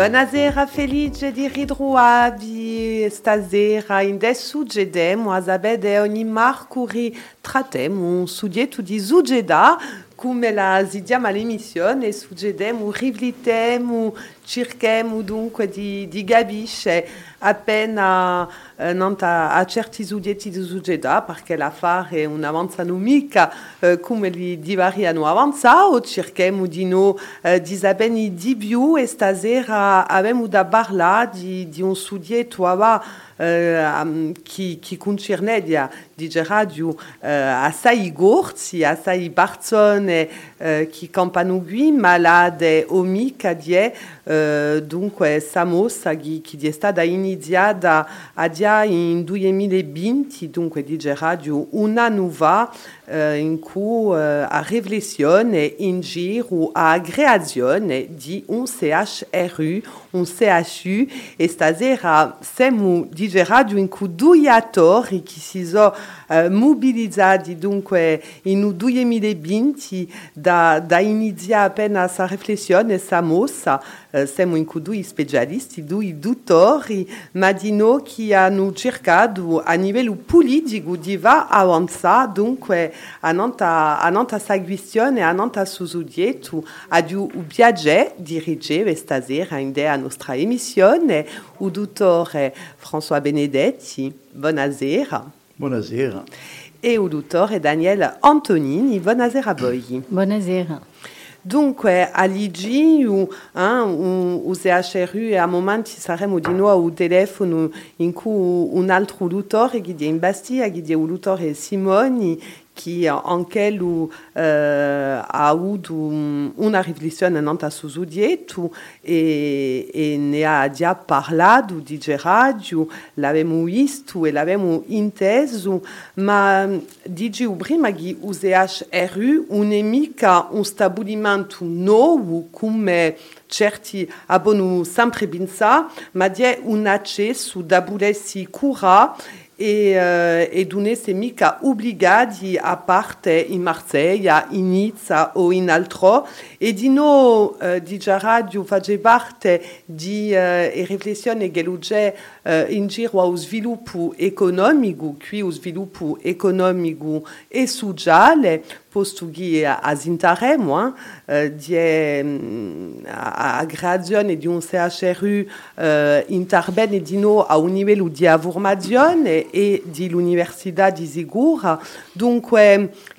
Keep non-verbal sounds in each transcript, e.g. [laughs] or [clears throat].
Buonasera felice di ritrovarvi stasera in dessu gedemo a zabede ogni marcuri tratemo su dietro di Zugeda come la zidiamo all'emissione suggedemo riflettemo cerchiamo dunque di, di capisce appena eh, non a certi soggetti di Zugeda perché l'affare non avanzano mica eh, come li di avanzato cerchiamo di no eh, di sapere di più e stasera abbiamo da parlare di, di un concerne di radio uh, assai gorzi, assai qui malade dunque Samos qui, qui è stata iniziata a dia in 2020 dunque di radio una nuova uh, in cui uh, a riflessione in giro a creazione di un CHRU un CHU e siamo di radio in cui due attori che si sono mobilizzati dunque in 2020 da, da iniziare appena questa riflessione Samos uh, siamo in cui due specialisti due dottori ma di noi che hanno cercato a livello politico di va avanzare dunque a nanta, a nanta seguizione a nanta susudietu a di u viagge dirigere stasera in dea nostra emissione o dottore François Benedetti. Buonasera buonasera e o dottore Daniel Antonini. Buonasera a voi buonasera Dunque, all'IG o, hein, o, CHRU a momenti saremo di nuovo al telefono in cui un altro dottore che è in Bastia, che è il dottore Simoni, qui en quel uh, ha avuto una riflessione nanta su Zudietu e, e ne ha già parlato di radio, l'abbiamo visto e l'abbiamo inteso, ma dici prima che il CHRU non è mica un stabilimento nuovo come certi abbiamo sempre pensato, ma è un accesso da poter si curare e, uh, e dunque mica obbligati a parte in Marsiglia, in Nizza o in altro. E di no uh, di già radio fa parte di uh, riflessioni che c'è uh, in giro allo sviluppo economico, qui lo sviluppo economico e sociale posto che as interemo eh, di mm, a, a creazione di un CHRU eh, interbene di no a un livello di formazione e di l'Università di Sigura.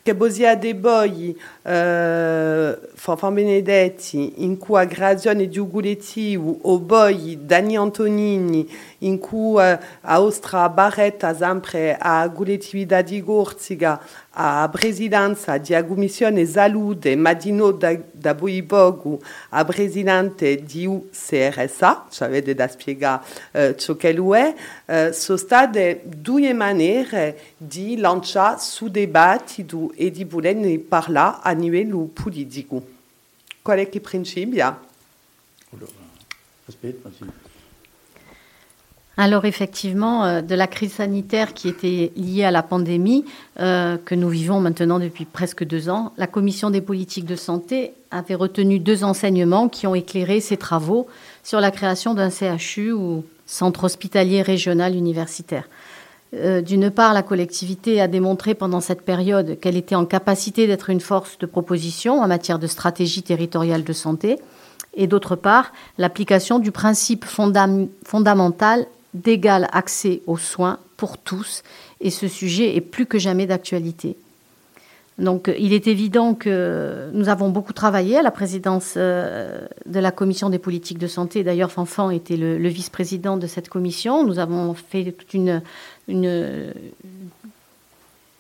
Che bosia de boi eh, Fanfan Benedetti, in cui a creazione di Uguletti o boi Dani Antonini, in cui uh, a Ostra Barretta sempre a Guletività Gorziga, a presidenza di Commissione Salute Madino da, da Boibogu, a presidente di UCRSA, ci avete da spiegare uh, ciò che lui è, uh, sono state due maniere di lanciare su dibattito e di voler parlare a livello politico. Qual è il alors effectivement, euh, de la crise sanitaire qui était liée à la pandémie euh, que nous vivons maintenant depuis presque deux ans, la Commission des politiques de santé avait retenu deux enseignements qui ont éclairé ses travaux sur la création d'un CHU ou Centre hospitalier régional universitaire. Euh, D'une part, la collectivité a démontré pendant cette période qu'elle était en capacité d'être une force de proposition en matière de stratégie territoriale de santé, et d'autre part, l'application du principe fondam fondamental d'égal accès aux soins pour tous, et ce sujet est plus que jamais d'actualité. Donc il est évident que nous avons beaucoup travaillé à la présidence euh, de la commission des politiques de santé. D'ailleurs, Fanfan était le, vice-président de cette commission. Nous avons fait toute une,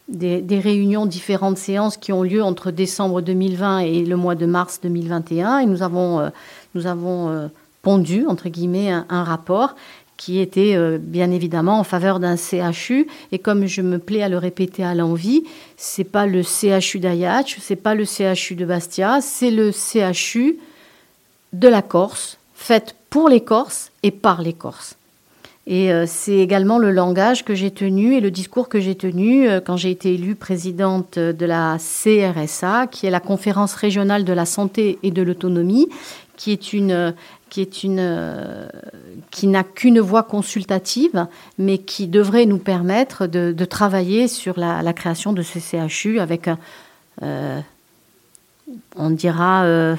des, réunions, différentes séances qui ont lieu entre décembre 2020 et le mois de mars 2021. Et nous avons, euh, nous avons euh, pondu, entre guillemets, un rapport qui était euh, bien évidemment en faveur d'un CHU. Et comme je me plais à le répéter à l'envie, c'est pas le CHU d'Ayach, c'est pas le CHU de Bastia, c'est le CHU de la Corse, fait pour les Corses et par les Corses. Et euh, c'est également le langage que j'ai tenu et le discours que j'ai tenu euh, quand j'ai été élue présidente de la CRSA, qui est la conférence régionale de la santé et de l'autonomie, qui est une qui est une qui n'a qu'une voix consultative, mais qui devrait nous permettre de, travailler sur la, création de ce CHU avec, on dira,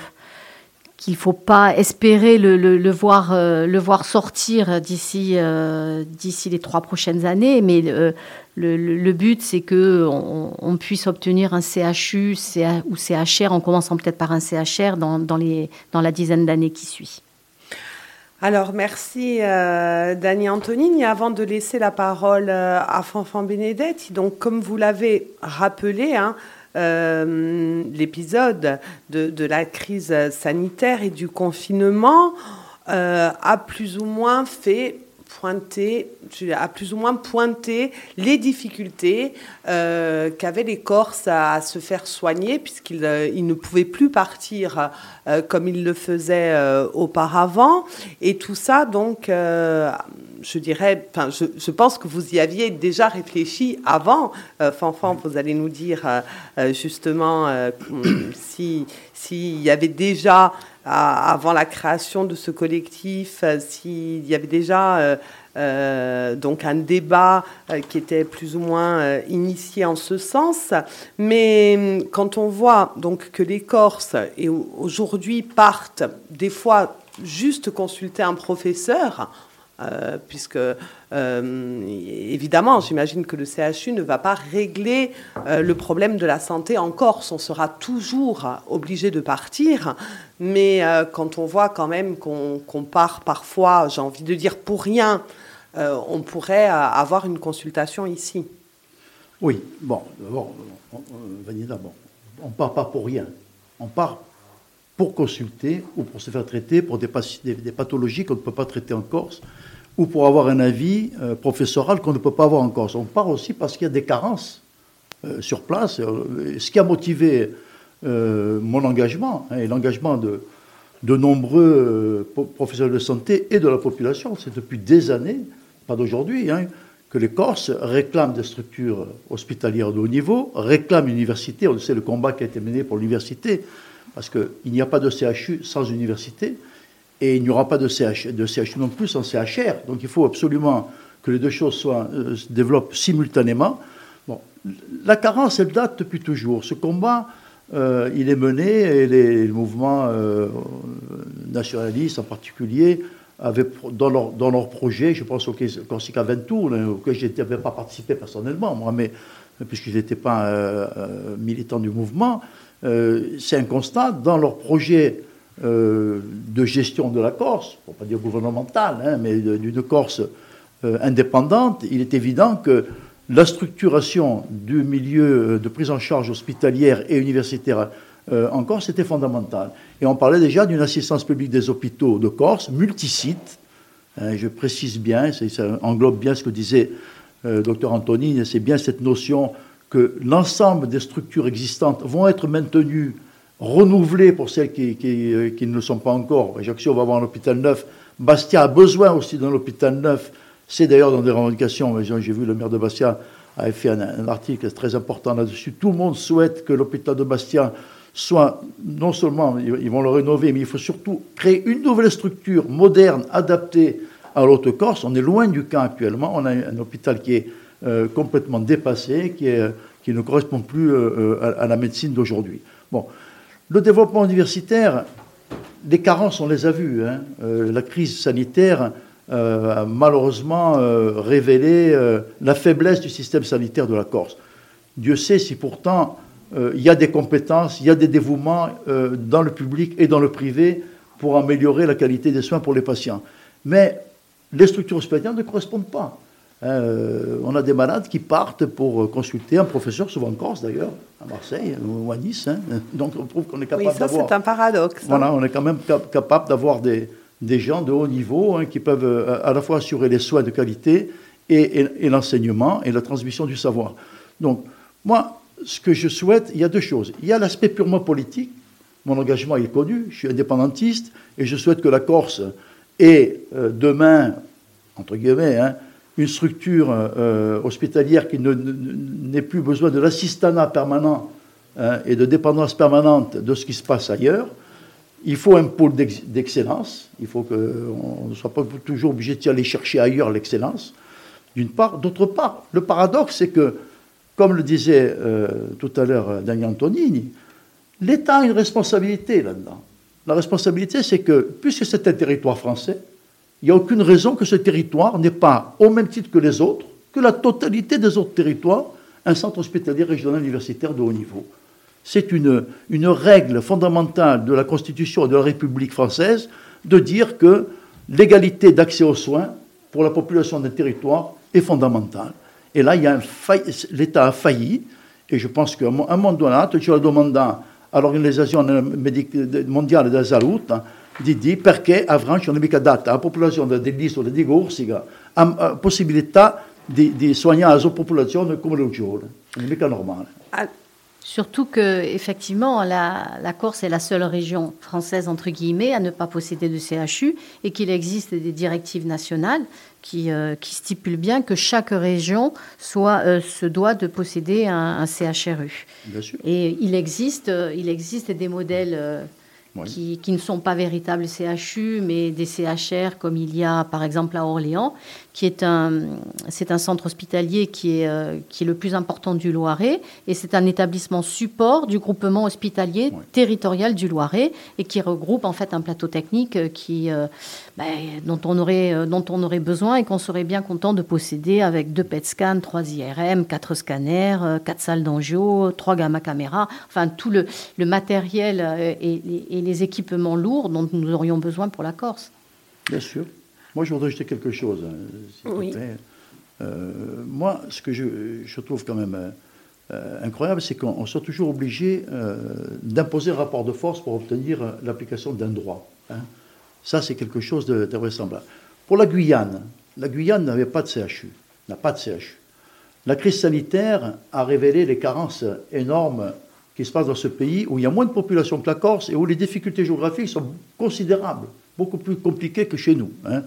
qu'il ne faut pas espérer le, voir, euh, le voir sortir d'ici euh, d'ici les trois prochaines années, mais euh, le, but, c'est qu'on on puisse obtenir un CHU ou CHR, en commençant peut-être par un CHR dans, dans, les, dans la dizaine d'années qui suit. Alors, merci Dani Antonine. Et avant de laisser la parole à Fanfan Benedetti, donc comme vous l'avez rappelé, hein, euh, l'épisode de, la crise sanitaire et du confinement euh, a plus ou moins fait pointer, a plus ou moins pointé les difficultés euh, qu'avaient les Corses à, se faire soigner, puisqu'ils ne pouvaient plus partir comme ils le faisaient auparavant. Et tout ça, donc, je dirais, enfin, je, pense que vous y aviez déjà réfléchi avant. Euh, Fanfan, vous allez nous dire euh, euh, justement [clears throat] si s'il y avait déjà, avant la création de ce collectif, s'il y avait déjà donc un débat qui était plus ou moins initié en ce sens. Mais quand on voit donc que les Corses et aujourd'hui partent des fois juste consulter un professeur, euh, puisque euh, évidemment, j'imagine que le CHU ne va pas régler euh, le problème de la santé en Corse. On sera toujours obligé de partir, mais quand on voit quand même qu'on part parfois, j'ai envie de dire pour rien, on pourrait avoir une consultation ici. Oui, bon, d'abord, bon, on part pas pour rien. On part pour consulter ou pour se faire traiter pour des, pathologies qu'on ne peut pas traiter en Corse ou pour avoir un avis euh, professoral qu'on ne peut pas avoir en Corse. On part aussi parce qu'il y a des carences euh, sur place. Euh, ce qui a motivé mon engagement hein, et l'engagement de, de nombreux professionnels de santé et de la population, c'est depuis des années, pas d'aujourd'hui, hein, que les Corses réclament des structures hospitalières de haut niveau, réclament une université. On sait le combat qui a été mené pour l'université, parce qu'il n'y a pas de CHU sans université et il n'y aura pas de, CH, de CHU non plus en CHR. Donc il faut absolument que les deux choses soient, euh, se développent simultanément. Bon, la carence, elle date depuis toujours. Ce combat, euh, il est mené et les, mouvements euh, nationalistes en particulier avaient dans leur, dans leur projet, je pense au Corsica Ventour, auquel je n'avais pas participé personnellement, moi, mais puisque je n'étais pas militant du mouvement, c'est un constat, dans leur projet euh, de gestion de la Corse, pour pas dire gouvernementale, hein, mais d'une Corse euh, indépendante, il est évident que la structuration du milieu de prise en charge hospitalière et universitaire euh, en Corse était fondamentale. Et on parlait déjà d'une assistance publique des hôpitaux de Corse, multisite. Hein, je précise bien, ça englobe bien ce que disait le docteur Antonine, c'est bien cette notion que l'ensemble des structures existantes vont être maintenues renouveler pour celles qui, euh, ne le sont pas encore. Ajaccio va avoir un hôpital neuf. Bastia a besoin aussi d'un hôpital neuf. C'est d'ailleurs dans des revendications. J'ai vu le maire de Bastia avait fait un, article très important là-dessus. Tout le monde souhaite que l'hôpital de Bastia soit, non seulement, ils vont le rénover, mais il faut surtout créer une nouvelle structure moderne, adaptée à l'Haute-Corse. On est loin du cas actuellement. On a un hôpital qui est euh, complètement dépassé, qui, ne correspond plus euh, à, à, la médecine d'aujourd'hui. Bon, le développement universitaire, les carences, on les a vues. Hein. Euh, la crise sanitaire euh, a malheureusement euh, révélé la faiblesse du système sanitaire de la Corse. Dieu sait si pourtant il y a des compétences, il y a des dévouements dans le public et dans le privé pour améliorer la qualité des soins pour les patients. Mais les structures hospitalières ne correspondent pas. Euh, on a des malades qui partent pour consulter un professeur, souvent en Corse d'ailleurs, à Marseille ou à Nice. Hein. Donc on trouve qu'on est capable d'avoir. Oui, ça c'est un paradoxe. Hein. Voilà, on est quand même capable d'avoir des, des, gens de haut niveau hein, qui peuvent euh, à la fois assurer les soins de qualité et, et, l'enseignement et la transmission du savoir. Donc moi, ce que je souhaite, il y a deux choses. Il y a l'aspect purement politique. Mon engagement est connu, je suis indépendantiste et je souhaite que la Corse ait euh, demain, entre guillemets, hein, une structure euh, hospitalière qui n'ait plus besoin de l'assistanat permanent hein, et de dépendance permanente de ce qui se passe ailleurs. Il faut un pôle d'excellence. Il faut qu'on ne soit pas toujours obligé d'aller chercher ailleurs l'excellence, d'une part. D'autre part, le paradoxe, c'est que, comme le disait euh, tout à l'heure Daniel Antonini, l'État a une responsabilité là-dedans. La responsabilité, c'est que, puisque c'est un territoire français, il n'y a aucune raison que ce territoire n'ait pas, au même titre que les autres, que la totalité des autres territoires, un centre hospitalier régional universitaire de haut niveau. C'est une, règle fondamentale de la Constitution de la République française de dire que l'égalité d'accès aux soins pour la population d'un territoire est fondamentale. Et là, l'État a failli, et je pense qu'à un moment donné, tu as demandé à l'Organisation mondiale de la di, perché avranno mica data la popolazione dell'isola di Corsica la possibilità di, di soignare la sua popolazione come le giovani. Non è mica normale. Ah, Surtout que, effectivement, la, Corse est la seule région française, entre guillemets, à ne pas posséder de CHU et qu'il existe des directives nationales qui, euh, qui, stipulent bien que chaque région soit, euh, se doit de posséder un, CHRU. Bien sûr. Et il existe, euh, il existe des modèles qui, qui, ne sont pas véritables CHU, mais des CHR, comme il y a par exemple à Orléans, qui est un, c'est un centre hospitalier qui est, euh, qui est le plus important du Loiret, et c'est un établissement support du groupement hospitalier territorial du Loiret, et qui regroupe en fait un plateau technique euh, qui, euh, ben, dont, on aurait, dont on aurait besoin et qu'on serait bien content de posséder avec deux PET scans, trois IRM, quatre scanners, quatre salles d'angio, trois gamma caméras, enfin tout le, le matériel et, et les équipements lourds dont nous aurions besoin pour la Corse. Bien sûr. Moi, je voudrais ajouter quelque chose, hein, s'il vous plaît. Euh, moi, ce que je, trouve quand même euh, incroyable, c'est qu'on soit toujours obligé euh, d'imposer un rapport de force pour obtenir l'application d'un droit. Hein. Ça, c'est quelque chose d'invraisemblable. Pour la Guyane, la Guyane n'avait pas de CHU, n'a pas de CHU. La crise sanitaire a révélé les carences énormes qui se passent dans ce pays où il y a moins de population que la Corse et où les difficultés géographiques sont considérables beaucoup plus compliqué que chez nous. Hein.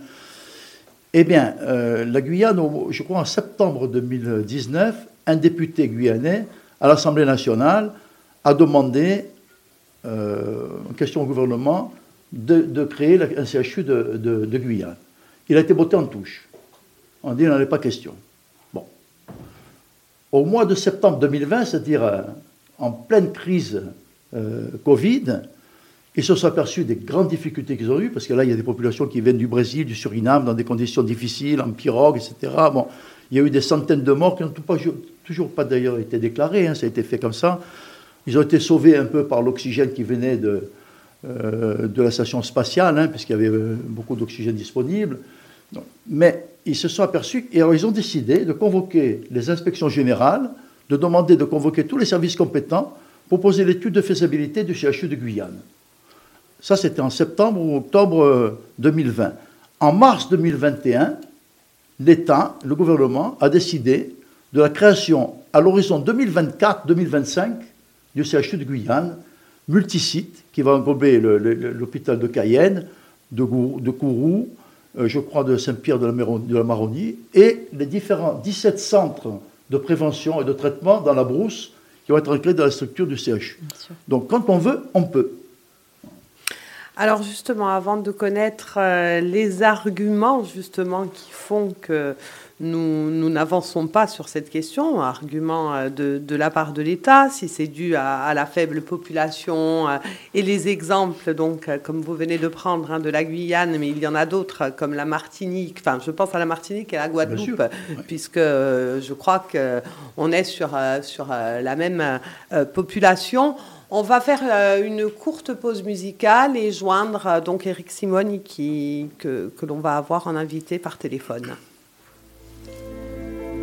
Eh bien, euh, la Guyane, je crois en septembre 2019, un député guyanais à l'Assemblée nationale a demandé, euh, en question au gouvernement, de, créer un CHU de, Guyane. Il a été voté en touche. On dit qu'il n'en est pas question. Bon. Au mois de septembre 2020, c'est-à-dire euh, en pleine crise Covid, ils se sont aperçus des grandes difficultés qu'ils ont eues, parce que là, il y a des populations qui viennent du Brésil, du Suriname, dans des conditions difficiles, en pirogue, etc. Bon, il y a eu des centaines de morts qui n'ont toujours pas d'ailleurs été déclarées, hein, ça a été fait comme ça. Ils ont été sauvés un peu par l'oxygène qui venait de, euh, la station spatiale, hein, puisqu'il y avait euh, beaucoup d'oxygène disponible. Mais ils se sont aperçus, et alors ils ont décidé de convoquer les inspections générales, de demander de convoquer tous les services compétents pour poser l'étude de faisabilité du CHU de Guyane. Ça, c'était en septembre ou octobre 2020. Euh, en mars 2021, l'État, le gouvernement, a décidé de la création à l'horizon 2024-2025 du CHU de Guyane, multisite, qui va englober l'hôpital de Cayenne, de, Kourou, euh, je crois de Saint-Pierre de, la Maronie, et les différents 17 centres de prévention et de traitement dans la brousse qui vont être inclus dans la structure du CHU. Donc quand on veut, on peut. Alors justement, avant de connaître euh, les arguments justement qui font que nous n'avançons pas sur cette question, arguments euh, de, la part de l'État, si c'est dû à, la faible population euh, et les exemples, donc comme vous venez de prendre hein, de la Guyane, mais il y en a d'autres comme la Martinique, enfin je pense à la Martinique et la Guadeloupe, puisque je crois qu'on est sur, sur la même population. On va faire euh, une courte pause musicale et joindre euh, donc Eric Simoni qui, que, que l'on va avoir en invité par téléphone.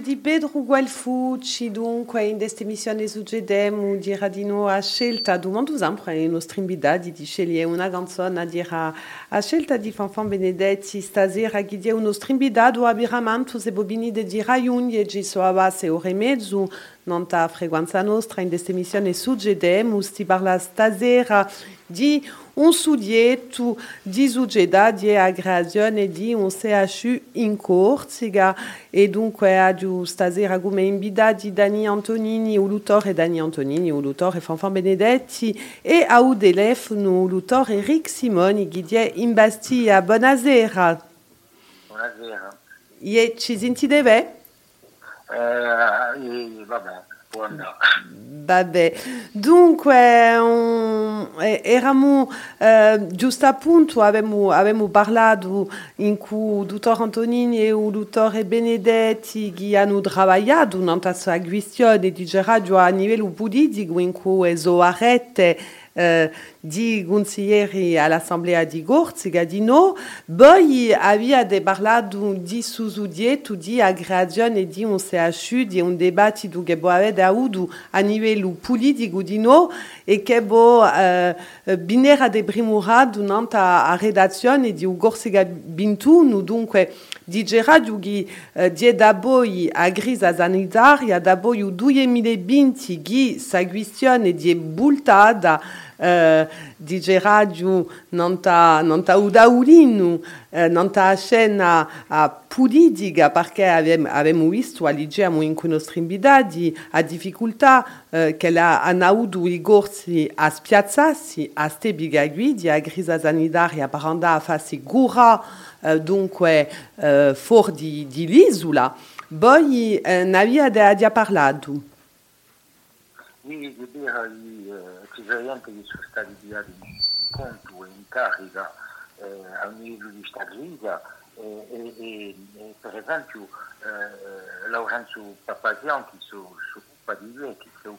di Pedro Gualfucci, dunque in questa emissione succedemo di Radino a scelta du mondo sempre in nostra invitati di scegliere una canzone a dire a scelta di Fanfan Benedetti stasera che dia un Biramanto se bobini di di Raiun e a base ore e mezzo non ta frequenza nostra in succedemo sti parla stasera di un sudieto di succedadi a creazione di un CHU in Corsica e dunque adiu stasera come invitati Dani Antonini, Ulutore Dani Antonini, Ulutore Fanfan Benedetti e a u telefono Ulutore Ric Simoni è in Bastia. Buonasera. Buonasera. E ci sentite? Eh, vabbè, buonasera. Vabbè, dunque um, eravamo eh, giusto appunto, avevamo, avevamo parlato in cui il dottor Antonini e il dottore Benedetti che hanno lavorato nella questa questione di radio a livello politico in cui sono arrete di consiglieri all'Assemblea di Corsica di no, poi avete parlato di susudieto di aggregazione di un CHU, di un dibattito che voi avete avuto a livello politico di no e che voi binera de primura durante la redazione di Corsica 21, dunque di radio che di da voi a grisa sanitaria, da voi il 2020 che questa questione di bultata Uh, dice radio non ta non ta udaulino uh, non ta scena a perché abbiamo, abbiamo visto leggiamo in cui nostri invitati a difficoltà uh, che la, hanno avuto i corsi a spiazzarsi a ste bigagui a grisa sanitaria per andare a farsi cura uh, dunque uh, fuori di, di l'isola. Poi uh, ne avete già parlato? Oui, je veux ci sono che sono stati tirati in conto e in carica eh, a livello di Staglisa e, e, e, per esempio eh, Lorenzo Papazian che si occupa di lui, che si è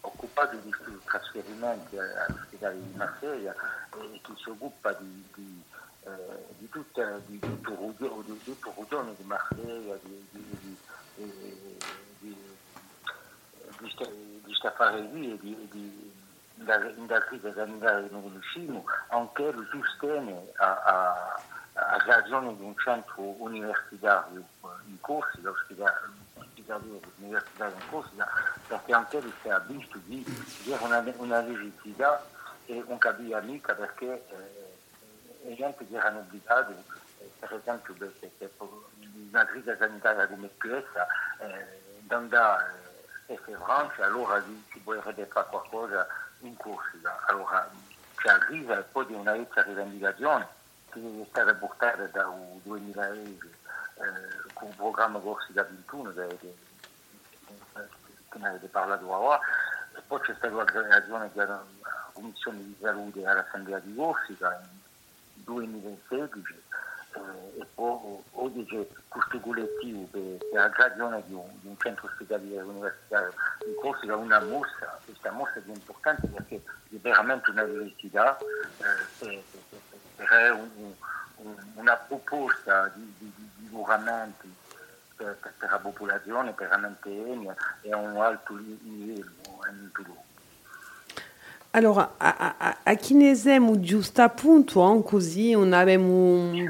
occupato di questi trasferimenti all'ospedale di Marsiglia e che si occupa di, di, eh, di, tutta, di, tutto il regione di Marsiglia, di, di, di, di, di, di Staffarelli e di, di da crisi sanitaria non riusciamo, anche lo sostene a, a, a ragione di un centro universitario in ospedale universitario in Corsica, perché anche lui si è visto di avere una, una legittimità e non capiva mica perché eh, le gente che erano obbligati, eh, per esempio, perché, una crisi sanitaria come questa, eh, andare e se Francia, allora si vorrebbe fare qualcosa in Corsica. Allora ci arriva e poi di una vecchia rivendicazione che è stata portata dal 2010 eh, con il programma Corsica 21 che, che, che ne avete parlato ora. E poi c'è stata la creazione della Commissione di Salute all'Assemblea di Corsica nel 2016 eh, e poi oggi c'è questo collettivo che, che ha ragione di un, di un centro ospedaliero universitario in Corsica, una mossa, questa mossa è importante perché è veramente una velocità, eh, è un, un, una proposta di, di, di miglioramenti per, per, la popolazione veramente egna e a un alto livello in tutto. Allora, a, a, a chinesem giusto appunto, hein, così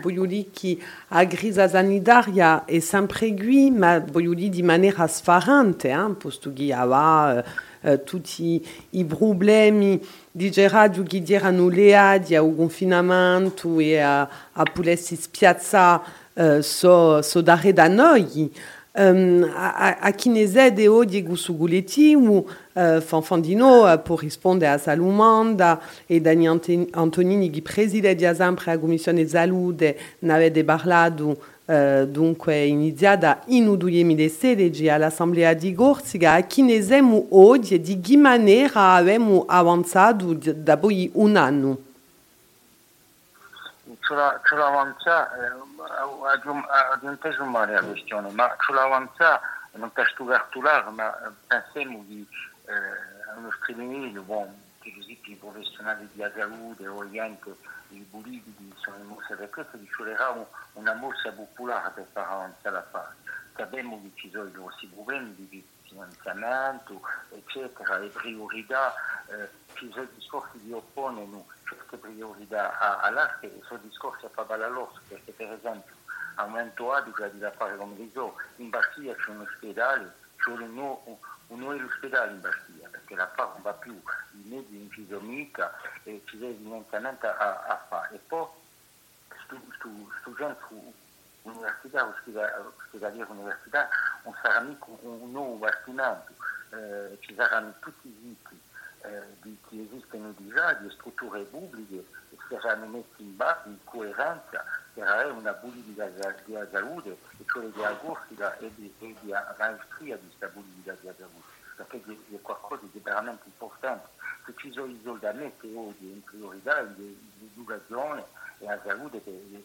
voglio dire, che a grisa sanitaria è sempre qui, ma dire di maniera sfarante, hein, posto che aveva uh, tutti i problemi di radio che erano e a, a uh, so, so. Um, a, a chinesede oggi questo collettivo uh, Fanfandino uh, per rispondere a Salumanda e Dani Antonini che preside sempre la Commissione Salute ne avete parlato uh, dunque iniziata in 2016 all'Assemblea di Corsica a chinesemo oggi di che maniera abbiamo avanzato dopo un anno sull'avanzare aggiuntevo male la questione, ma sull'avanzare non per studiare ma pensiamo di uno streaming, bon, per esempio i professionali di salute o gente, i politici sono mosse per questo, ci vorrà una mossa popolare per far avanzare la fase. sappiamo che ci sono grossi problemi di finanziamento, eccetera, le priorità, eh, ci sono discorsi di oppongono certe priorità all'arte e sono discorsi a favore all'orso, perché per esempio aumento Aduca di da fare come dicevo, in Bastia c'è un ospedale, c'è un, nuovo, un nuovo ospedale in Bastia, perché la FA non va più, i mezzi in ci sono mica e ci deve finanziamento a, a fare. E poi stu università, ospedaliera non sarà mica un nuovo bastimento, eh, tutti i siti eh, che esistono già, di strutture pubbliche, e saranno messi in base, in coerenza, per una politica della salute, e cioè di agostica e di, e di maestria di questa politica della salute, perché è qualcosa di veramente importante. Se ci sono i soldamenti oggi in priorità, e la salute che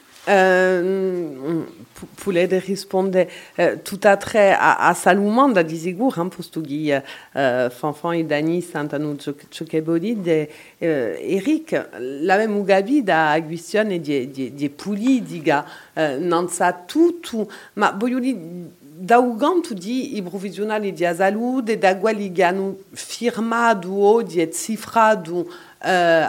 euh, de répondre euh, tout à trait à, à Salomon da disigur euh, fanfan et Dani santanu de euh, Eric la même ugabi da aguistion et di di di diga. Euh, sa tutto ma da ugantu di i provvisionali di asalude da gualiganu firmado di cifrado uh,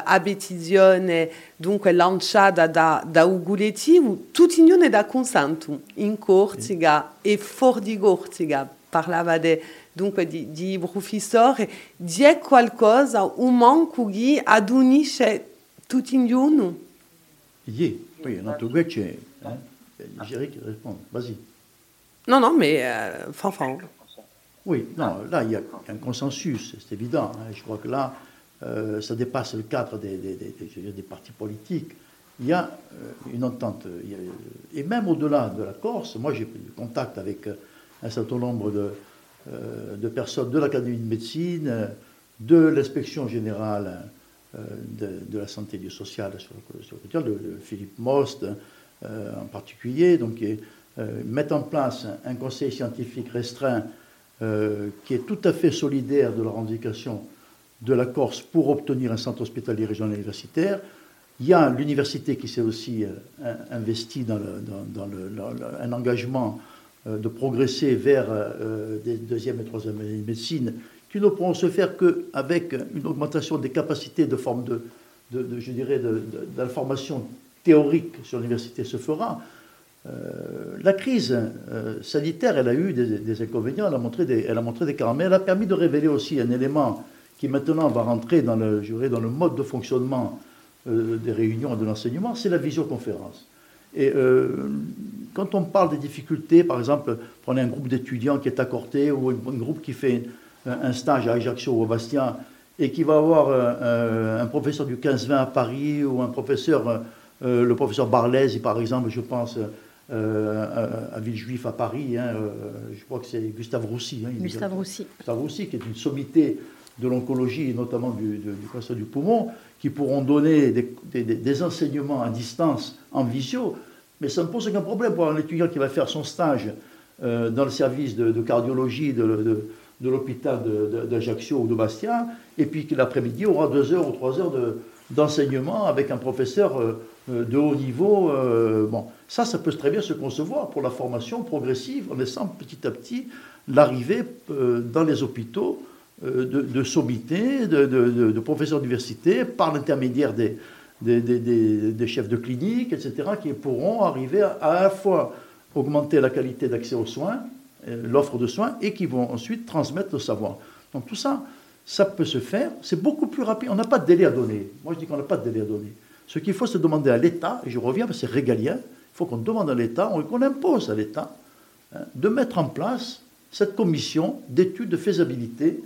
a betizione dunque lanciata da, da Uguletti, tutti noi da consentu in Corsica e fuori di Corsica parlava de, dunque di, di professori, di qualcosa, un manco che adunisce tutti noi. Oui, cas, c'è, eh? Répond, vas-y. Non, non, mais euh, Fanfan. Oui, non, là, il y a un consensus, c'est évident. Hein. Je crois que là, euh, ça dépasse le cadre des, des, des, partis politiques. Il y a euh, une entente. et même au-delà de la Corse, moi j'ai pris contact avec euh, un certain nombre de, de personnes de l'Académie de médecine, de l'inspection générale de, la santé et du social sur, le de, de, Philippe Most en particulier, donc mettent en place un conseil scientifique restreint qui est tout à fait solidaire de la revendication de la Corse pour obtenir un centre hospitalier régional universitaire. Il y a l'université qui s'est aussi euh, investie dans, un engagement euh, de progresser vers euh, des deuxième et troisième années de médecine, qui ne pourront se faire qu'avec une augmentation des capacités de forme de, je dirais, formation théorique sur l'université se fera. La crise sanitaire, elle a eu des, inconvénients, elle a, montré des, elle a montré des caramels, elle a permis de révéler aussi un élément qui maintenant va rentrer dans le, dans le mode de fonctionnement euh, des réunions et de l'enseignement, c'est la visioconférence. Et euh, quand on parle des difficultés, par exemple, prenez un groupe d'étudiants qui est accordé ou un, groupe qui fait un, stage à Ajaccio ou à Bastia et qui va avoir euh, un professeur du 15-20 à Paris ou un professeur, le professeur Barlèse, par exemple, je pense, à, Villejuif à Paris, hein, je crois que c'est Gustave Roussy. Hein, Gustave Roussy. Gustave Roussy, qui est une sommité de l'oncologie et notamment du, cancer du poumon, qui pourront donner des, enseignements à distance, en visio, mais ça ne pose aucun problème pour un étudiant qui va faire son stage euh, dans le service de, cardiologie de, l'hôpital d'Ajaccio ou de Bastia, et puis que l'après-midi aura deux heures ou trois heures d'enseignement avec un professeur euh, euh, de haut niveau. bon, ça, ça peut très bien se concevoir pour la formation progressive, en laissant petit à petit l'arrivée dans les hôpitaux euh, de, de sommité, de, professeurs d'université, par l'intermédiaire des, des, chefs de clinique, etc., qui pourront arriver à, la fois augmenter la qualité d'accès aux soins, euh, l'offre de soins, et qui vont ensuite transmettre le savoir. Donc tout ça, ça peut se faire, c'est beaucoup plus rapide, on n'a pas de délai à donner. Moi je dis qu'on n'a pas de délai à donner. Ce qu'il faut, c'est demander à l'État, et je reviens, parce que c'est régalien, il faut qu'on demande à l'État, qu'on impose à l'État, hein, de mettre en place cette commission d'études de faisabilité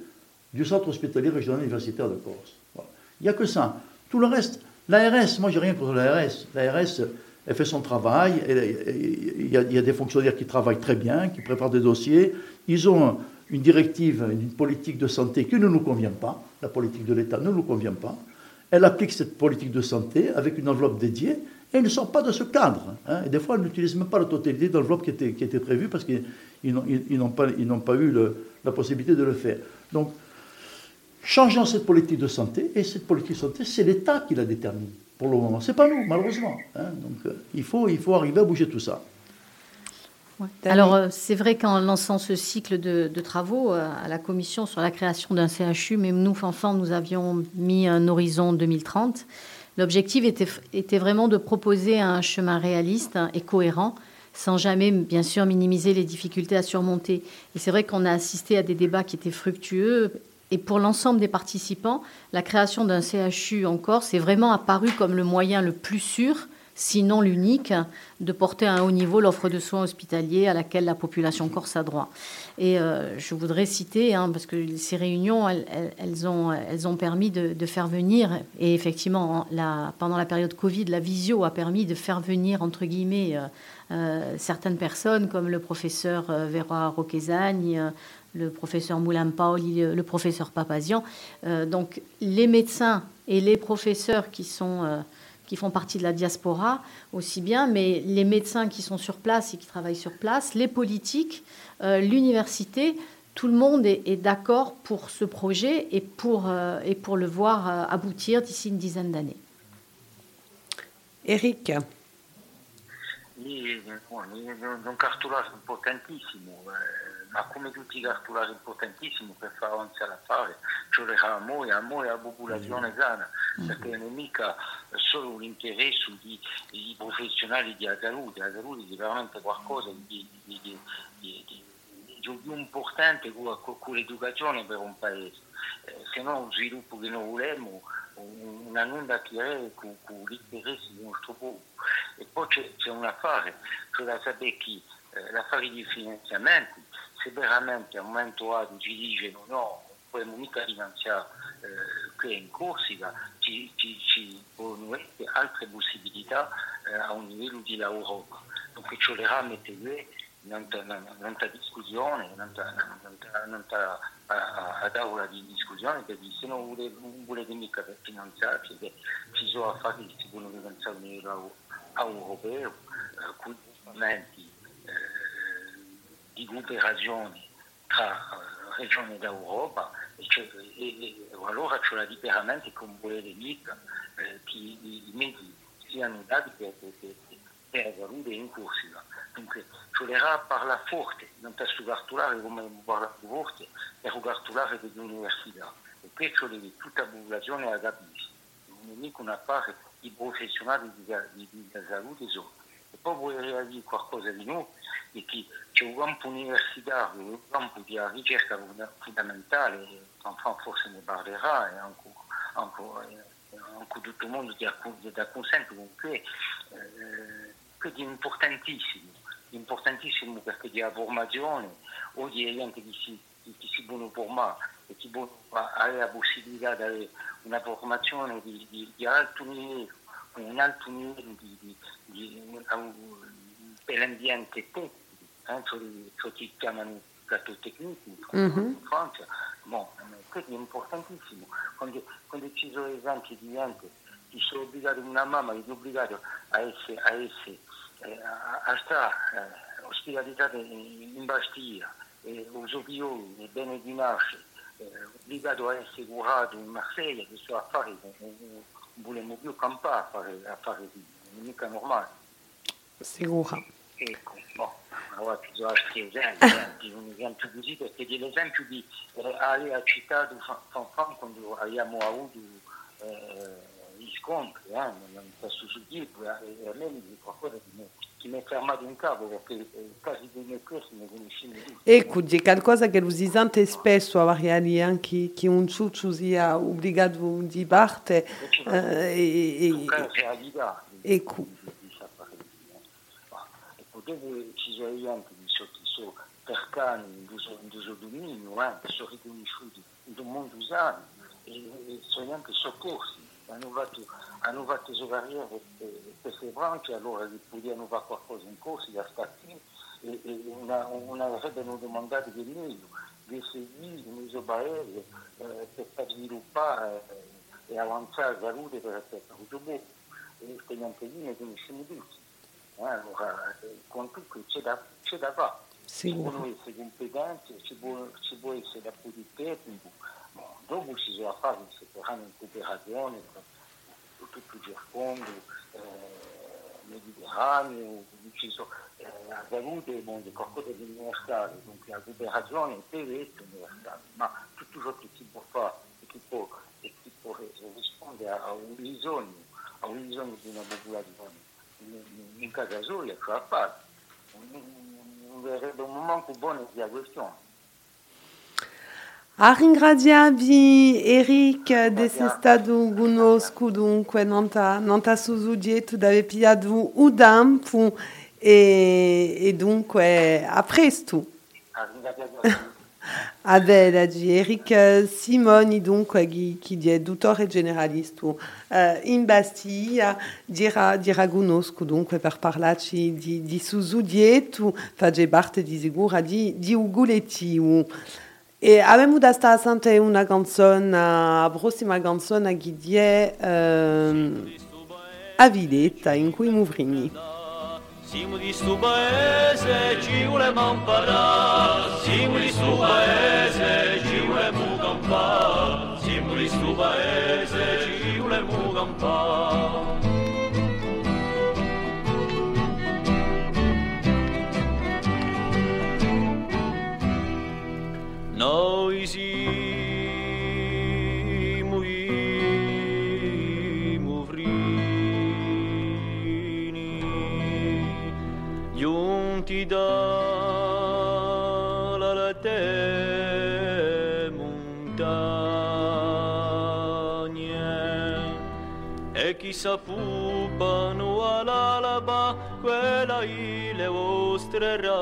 du centre hospitalier régional universitaire de Corse. Il n'y a que ça. Tout le reste, l'ARS, moi j'ai rien contre l'ARS. L'ARS, elle fait son travail, il y, a, des fonctionnaires qui travaillent très bien, qui préparent des dossiers. Ils ont une directive, une politique de santé qui ne nous convient pas. La politique de l'État ne nous convient pas. Elle applique cette politique de santé avec une enveloppe dédiée, et elle ne sort pas de ce cadre. Hein. Des fois, elle n'utilise même pas la totalité de l'enveloppe qui était, qui prévue parce qu'ils n'ont pas, eu la possibilité de le faire. Donc, changeons cette politique de santé, et cette politique de santé, c'est l'État qui la détermine pour le moment. C'est pas nous, malheureusement. Hein. Donc, euh, il faut arriver à bouger tout ça. Alors, euh, c'est vrai qu'en lançant ce cycle de, travaux euh, à la commission sur la création d'un CHU, même nous, enfants, nous avions mis un horizon 2030. L'objectif était, était, vraiment de proposer un chemin réaliste et cohérent, sans jamais, bien sûr, minimiser les difficultés à surmonter. Et c'est vrai qu'on a assisté à des débats qui étaient fructueux. Et pour l'ensemble des participants, la création d'un CHU en Corse est vraiment apparu comme le moyen le plus sûr sinon l'unique, de porter à un haut niveau l'offre de soins hospitaliers à laquelle la population corse a droit. Et euh, je voudrais citer, hein, parce que ces réunions, elles, ont, elles ont permis de, faire venir, et effectivement, la, pendant la période Covid, la visio a permis de faire venir, entre guillemets, euh, euh, certaines personnes, comme le professeur Vera Roquesagne, le professeur Moulin Paoli, le professeur Papazian. donc les médecins et les professeurs qui sont qui font partie de la diaspora aussi bien, mais les médecins qui sont sur place et qui travaillent sur place, les politiques, euh, l'université, tout le monde est, d'accord pour ce projet et pour, euh, et pour le voir euh, aboutir d'ici une dizaine d'années. Eric un cartolare importantissimo, ma come tutti i cartolari importantissimi per fare avanti l'affare, cioè amore, amore alla popolazione sana, perché non è mica solo un interesse di, di professionali di salute, la salute è veramente qualcosa di, di, di, più importante con, l'educazione per un paese, eh, se no un sviluppo che noi vogliamo una non da tirare con, con l'interesse del nostro popolo. E poi c'è, c'è un affare, cioè da sapere che eh, l'affare di finanziamenti, se veramente a un momento ci dice no, no, non possiamo mica finanziare eh, qui in Corsica, ci, ci, ci possono essere altre possibilità eh, a un livello di lavoro. Dunque ci vorrà mettere non ta discussione, non ta a tavola di discussione perché se non volete mica per finanziarci che ci sono affari che si possono finanziare a livello europeo, alcuni strumenti eh, di cooperazione tra eh, regioni d'Europa e, cioè, e, e, allora c'è la veramente con volere mica eh, che i, i mezzi siano dati per, per, per, per la salute in Corsica. Dunque, tolerà parla forte, non sta studiare come parla forte, e studiare dell'università. E questo deve tutta la popolazione a capire. Non è una parte di professionali di, di, di, salute solo. E poi vorrei dire qualcosa di nuovo, è che c'è un campo universitario, un campo di ricerca fondamentale, forse ne parlerà, e anche, anche, anche tutto il mondo è d'accordo con che, eh, è importantissimo importantissimo perché di formazione o di gente che si, che si buono formare e che ha la possibilità di avere una formazione di, di, di alto livello, un alto livello di, di, di, per l'ambiente tecnico, eh, ciò che chiamano gatto tecnico mm-hmm. in Francia. Bon, questo è importantissimo. Quando, quando ci sono esempi di gente che sono obbligato, una mamma è obbligata a essere, a essere a stare eh, ospitalizzate in Bastiglia, eh, Usopioli, nel bene di Marche, eh, obbligato a essere curato in Marsiglia, che sono affari che non più campare a fare, a fare non è mica normale. Sicura. Ecco, boh, allora ci sono altri esempi, un esempio così, perché l'esempio di eh, Ale ha citato Fanfan quando abbiamo avuto eh, gli scontri, eh, non posso dire, e a me mi dice qualcosa di me mi ha fermato in capo perché quasi dei miei corsi ne conoscevo tutti. Ecco, c'è qualcosa che si sente spesso a Variali, eh, che, un ciuccio sia obbligato di parte. Eh, e, realtà. Ecco. E poi ci sono gente che sono percani in questo dominio, eh, sono riconosciuti in un mondo usato e sono anche soccorsi fatto, hanno fatto sue carriere queste branche, allora potevano fare qualcosa in corso da stazione e, e una, una avrebbero domandato di meglio, di seguire eh, per sviluppare e avanzare la salute per e tutti eh, allora con tutto c'è da, c'è da fare ci possono essere competenze ci può, ci può essere da più di tecnico in cooperazione tutto il circondo eh, mediterraneo ci sono eh, la salute bon, di qualcosa di universale la cooperazione ma tutto ciò a un bisogno, a un bisogno di una popolazione. In casa sola ce la fa. Verrebbe un momento buono di questione. A ringraziavi Eric desse stato conosco dunque non ta, non ta susudieto d'ave pigliato un tempo e, e dunque a presto. A ringraziavi. Ah ben, Eric euh, Simoni, donc, qui, qui est dottore generalisto uh, in Bastiglia, dira, dira conosco dunque per parlarci di, di Suzu Dietu, face parte di sicura di, di Uguletiu. E abbiamo da stare sente una canzone, la prossima uh, a volevamo campare. noi si mui movrini giunti da la la te montagne e chi sapupano all'alba quella ile ostrerà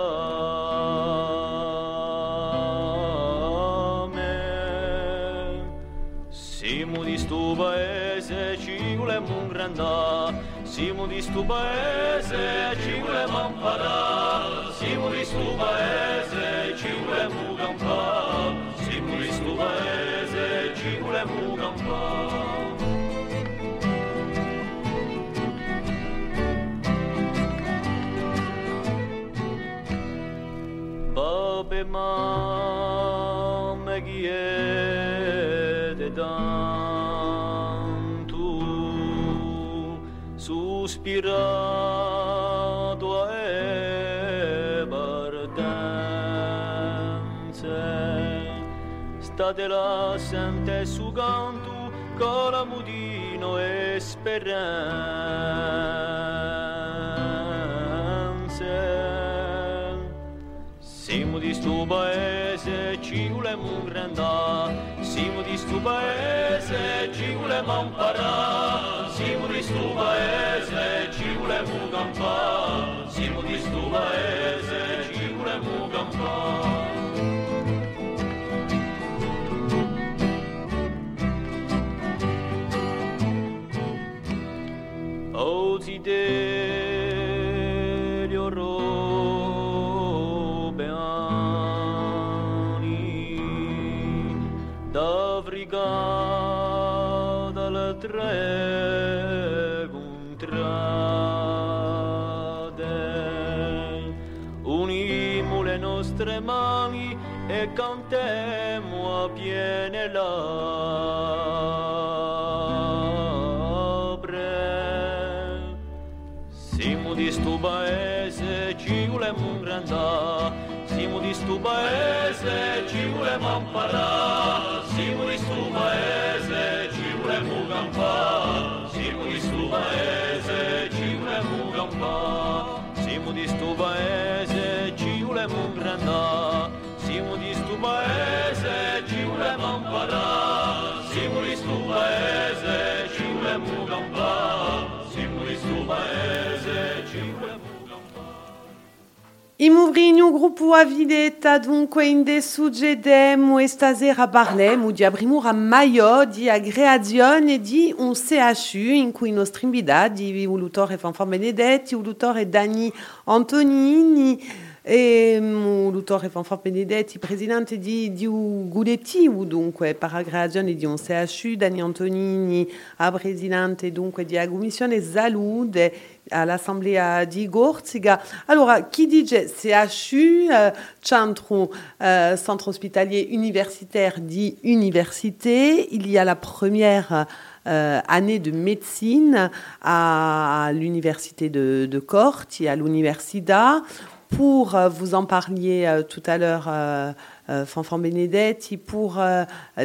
sto paese ci volemo campare siamo di sto paese ci volemo campare Babe mamme sospirato a e partenze state là sente su canto con la mudino e speranze siamo di sto paese, ci volemo un grandà. Siamo di sto paese, ci volemo imparare. Siamo di sto paese, ci volemo campare. Siamo di sto paese, ci volemo campare. Oggi degli dalle tre contrade unimo le nostre mani e cantiamo a piene labbra siamo di sto paese, ci volemo un grandà. Siamo di sto paese, ci volemo imparare. Siamo di sto paese, I Muvrinho grupo a Vileta, dunque in de suggedemo e stasera parlemo di abrimura maio di aggregazione di un CHU in cui nostri invitati, Ulutore Fanfan Benedetti, Ulutore Dani Antonini, E um, l'autore Fanfan Benedetti, presidente di, di un Gudetti, dunque per aggregazione di un CHU, Dani Antonini, a presidente dunque di Commissione Salute all'Assemblea di Gorziga. Allora, chi dice CHU, euh, centro, euh, centre hospitalier universitaire di université, il y a la première euh, année de médecine à l'université de, de Corti, à l'Università, pour, euh, vous en parliez euh, tout à l'heure, euh, Fanfan Benedetti, pour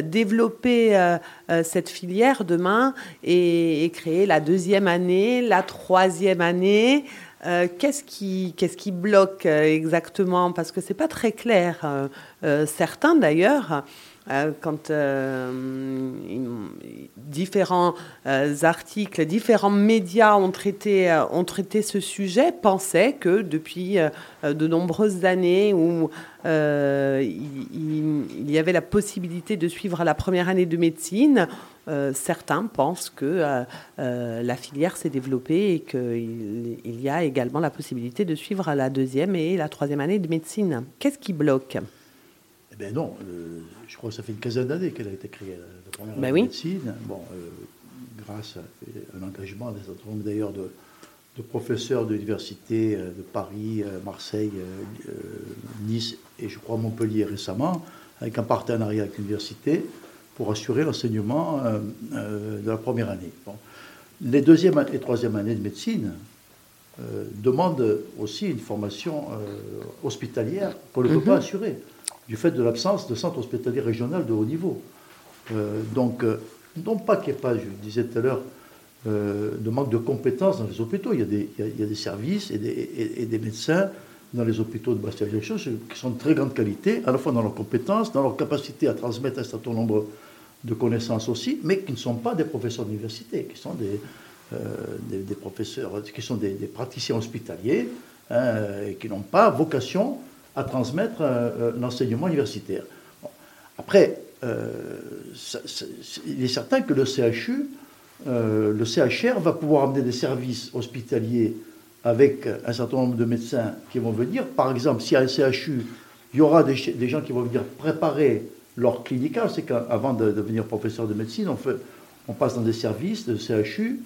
développer cette filière demain et, créer la deuxième année, la troisième année. qu'est-ce qui, bloque exactement? Parce que c'est pas très clair. certains d'ailleurs euh, quand euh, différents euh, articles, différents médias ont traité, ont traité ce sujet, pensaient que depuis de nombreuses années où il, y avait la possibilité de suivre la première année de médecine, certains pensent que la filière s'est développée et qu'il il y a également la possibilité de suivre la deuxième et la troisième année de médecine. Qu'est-ce qui bloque? Bien non, je crois que ça fait une quinzaine d'années qu'elle a été créée, la première ben médecine. Bon, euh, grâce à un engagement d'un certain nombre d'ailleurs de, professeurs d'université euh, de Paris, euh, Marseille, Nice et je crois Montpellier récemment, avec un partenariat avec l'université pour assurer l'enseignement de la première année. Les deuxième et troisième années de médecine demandent aussi une formation hospitalière qu'on ne peut pas mhm. assurer du fait de l'absence de centre hospitalier régional de haut niveau. Euh, donc, euh, non pas qu'il n'y ait pas, je disais tout à l'heure, euh, de manque de compétences dans les hôpitaux. Il y a des, services et des, médecins dans les hôpitaux de basse qui sont de très grande qualité, à la fois dans leurs compétences, dans leur capacité à transmettre un certain nombre de connaissances aussi, mais qui ne sont pas des professeurs d'université, qui sont des, des, professeurs, qui sont des, praticiens hospitaliers, hein, et qui n'ont pas vocation à transmettre euh, euh, l'enseignement universitaire. Après, euh, il est certain que le CHU, le CHR va pouvoir amener des services hospitaliers avec un certain nombre de médecins qui vont venir. Par exemple, y a un CHU, il y aura des, gens qui vont venir préparer leur clinical. C'est qu'avant de, devenir professeur de médecine, on, fait, on passe dans des services de CHU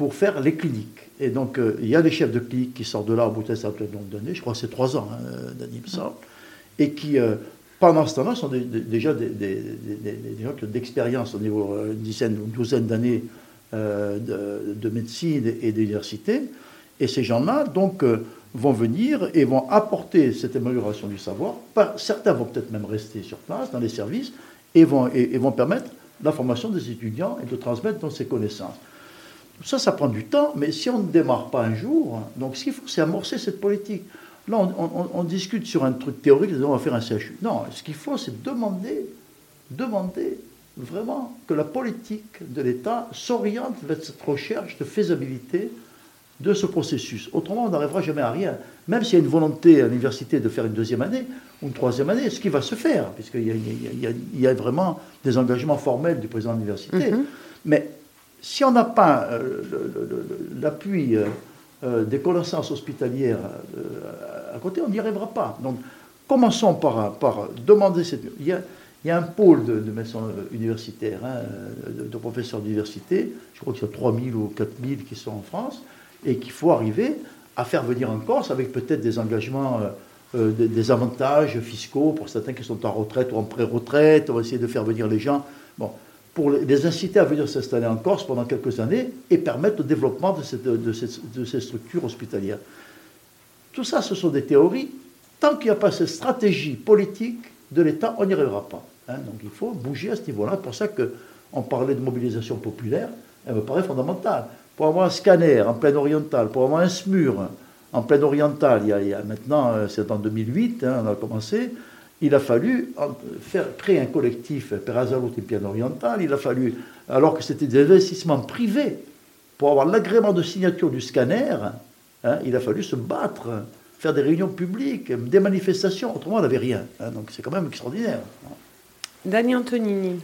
pour faire les cliniques. Et donc, euh, il y a des chefs de clinique qui sortent de là au bout d'un certain nombre d'années, je crois que c'est trois ans, hein, d'années, et qui, euh, pendant ce temps-là, sont déjà des, gens qui ont d'expérience au niveau d'une euh, dizaine ou une douzaine d'années de, médecine et d'université. Et ces gens-là, donc, vont venir et vont apporter cette amélioration du savoir. Certains vont peut-être même rester sur place, dans les services, et vont, et, vont permettre la formation des étudiants et de transmettre dans ces connaissances. Ça, ça prend du temps, mais si on ne démarre pas un jour, donc ce qu'il faut, c'est amorcer cette politique. Là, on, discute sur un truc théorique, on va faire un CHU. Non, ce qu'il faut, c'est demander, demander vraiment que la politique de l'État s'oriente vers cette recherche de faisabilité de ce processus. Autrement, on n'arrivera jamais à rien. Même s'il y a une volonté à l'université de faire une deuxième année ou une troisième année, ce qui va se faire, puisqu'il y, a vraiment des engagements formels du président de l'université. Mm-hmm. Mais si on n'a pas euh, l'appui euh, euh, des connaissances hospitalières à côté, on n'y arrivera pas. Donc, commençons par, demander cette. Il y, a, un pôle de, médecins universitaires, hein, de, professeurs d'université, je crois qu'il y a 3000 ou 4000 qui sont en France, et qu'il faut arriver à faire venir en Corse avec peut-être des engagements, des, des, avantages fiscaux pour certains qui sont en retraite ou en pré-retraite, on va essayer de faire venir les gens. Bon, pour les inciter à venir s'installer en Corse pendant quelques années et permettre le développement de, ces structures hospitalières. Tout ça, ce sont des théories. Tant qu'il n'y a pas cette stratégie politique de l'État, on n'y arrivera pas. Hein. Donc il faut bouger à ce niveau-là. C'est pour ça qu'on parlait de mobilisation populaire. Elle me paraît fondamentale. Pour avoir un scanner en pleine orientale, pour avoir un SMUR en pleine orientale, il y a, maintenant, euh, c'est en 2008, hein, on a commencé, il a fallu faire, créer un collectif Perazalo Piano Oriental, il a fallu, alors que c'était des investissements privés, pour avoir l'agrément de signature du scanner, hein, il a fallu se battre, faire des réunions publiques, des manifestations, autrement on n'avait rien. Hein, donc c'est quand même extraordinaire. Dani Antonini.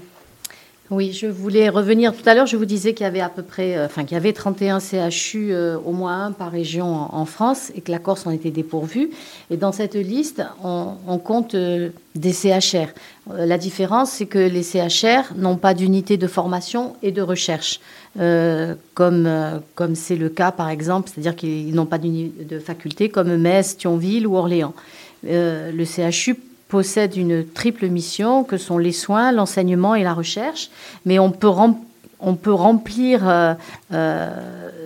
Oui, je voulais revenir tout à l'heure. Je vous disais qu'il y avait à peu près, enfin qu'il y avait 31 CHU, au moins un par région en, France, et que la Corse en était dépourvue. Et dans cette liste, on, compte des CHR. la différence, c'est que les CHR n'ont pas d'unité de formation et de recherche. Euh, comme euh, comme c'est le cas par exemple, c'est-à-dire qu'ils n'ont pas de faculté comme Metz, Thionville ou Orléans. Euh, le CHU possède une triple mission que sont les soins, l'enseignement et la recherche, mais on peut, on peut remplir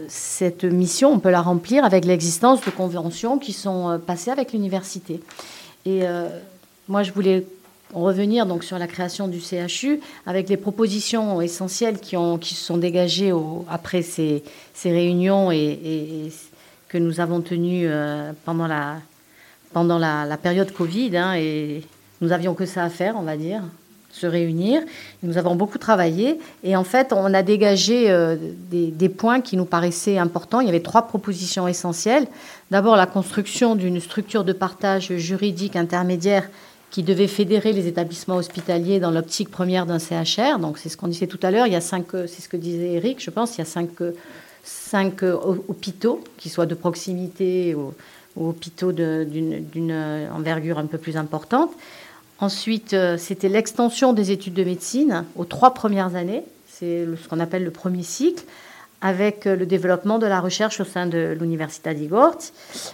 cette mission, on peut la remplir avec l'existence de conventions qui sont passées avec l'université. Et moi, je voulais revenir donc sur la création du CHU avec les propositions essentielles qui, se sont dégagées après ces, réunions et, que nous avons tenues euh, pendant, la, pendant la, période Covid. Hein, et nous avions que ça à faire, on va dire, se réunir. Nous avons beaucoup travaillé et en fait, on a dégagé euh, des, points qui nous paraissaient importants. Il y avait trois propositions essentielles. D'abord, la construction d'une structure de partage juridique intermédiaire qui devait fédérer les établissements hospitaliers dans l'optique première d'un CHR. Donc c'est ce qu'on disait tout à l'heure. Il y a cinq, c'est ce que disait Eric, je pense. Il y a cinq, cinq hôpitaux qui soient de proximité ou, hôpitaux d'une envergure un peu plus importante. Ensuite, euh, c'était l'extension des études de médecine aux trois premières années. C'est ce qu'on appelle le premier cycle avec euh, le développement de la recherche au sein de l'Université d'Igort.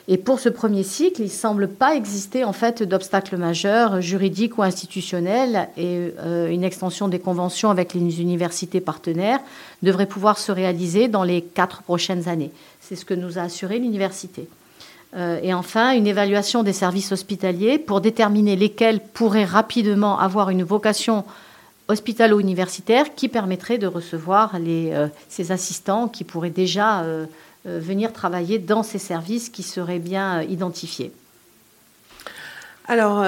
Et pour ce premier cycle, il ne semble pas exister en fait d'obstacles majeurs juridiques ou institutionnels et euh, une extension des conventions avec les universités partenaires devrait pouvoir se réaliser dans les quatre prochaines années. C'est ce que nous a assuré l'université. Euh, et enfin, une évaluation des services hospitaliers pour déterminer lesquels pourraient rapidement avoir une vocation hospitalo-universitaire qui permettrait de recevoir euh, ces assistants qui pourraient déjà euh, venir travailler dans ces services qui seraient bien identifiés. Alors,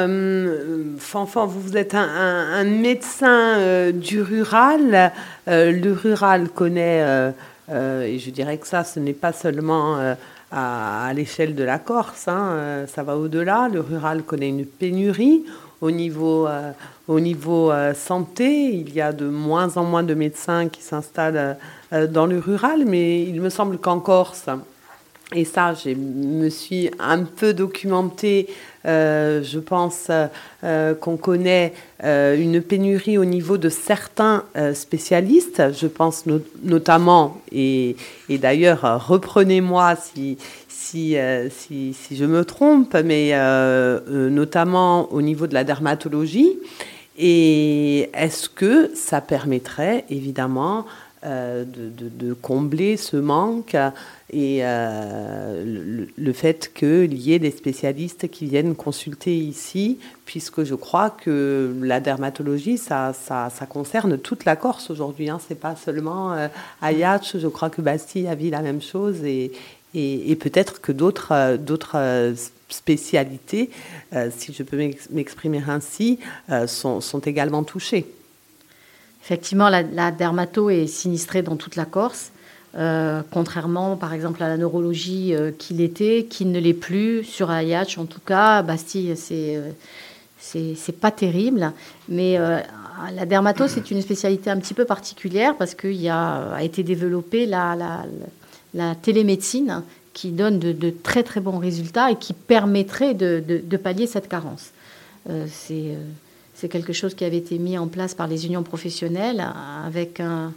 Fanfan, vous, êtes un, médecin du rural. le rural connaît, et je dirais que ça, ce n'est pas seulement à, l'échelle de la Corse, hein, ça va au-delà. Le rural connaît une pénurie au niveau, euh, euh, santé, il y a de moins en moins de médecins qui s'installent euh, dans le rural, mais il me semble qu'en Corse, et ça, je me suis un peu documentée. Je pense qu'on connaît une pénurie au niveau de certains spécialistes. Je pense notamment, et, d'ailleurs, reprenez-moi si, euh, si, si, je me trompe, mais euh, euh, notamment au niveau de la dermatologie. Et est-ce que ça permettrait évidemment de, combler ce manque et le, fait qu'il y ait des spécialistes qui viennent consulter ici, puisque je crois que la dermatologie, ça, ça, concerne toute la Corse aujourd'hui. Hein. C'est pas seulement Ayatch, je crois que Bastille a vu la même chose et, et, peut-être que d'autres euh, euh, spécialités, euh, si je peux m'exprimer ainsi, sont, sont, également touchées. Effectivement, la, dermato est sinistrée dans toute la Corse, contrairement par exemple à la neurologie qui l'était, qui ne l'est plus, sur Ayatch en tout cas, Bastille, c'est c'est pas terrible, mais la dermato, c'est une spécialité un petit peu particulière parce qu'il a, a été développée la, la, la télémédecine qui donne de, très très bons résultats et qui permettrait de, pallier cette carence. Euh, euh, c'est quelque chose qui avait été mis en place par les unions professionnelles avec un,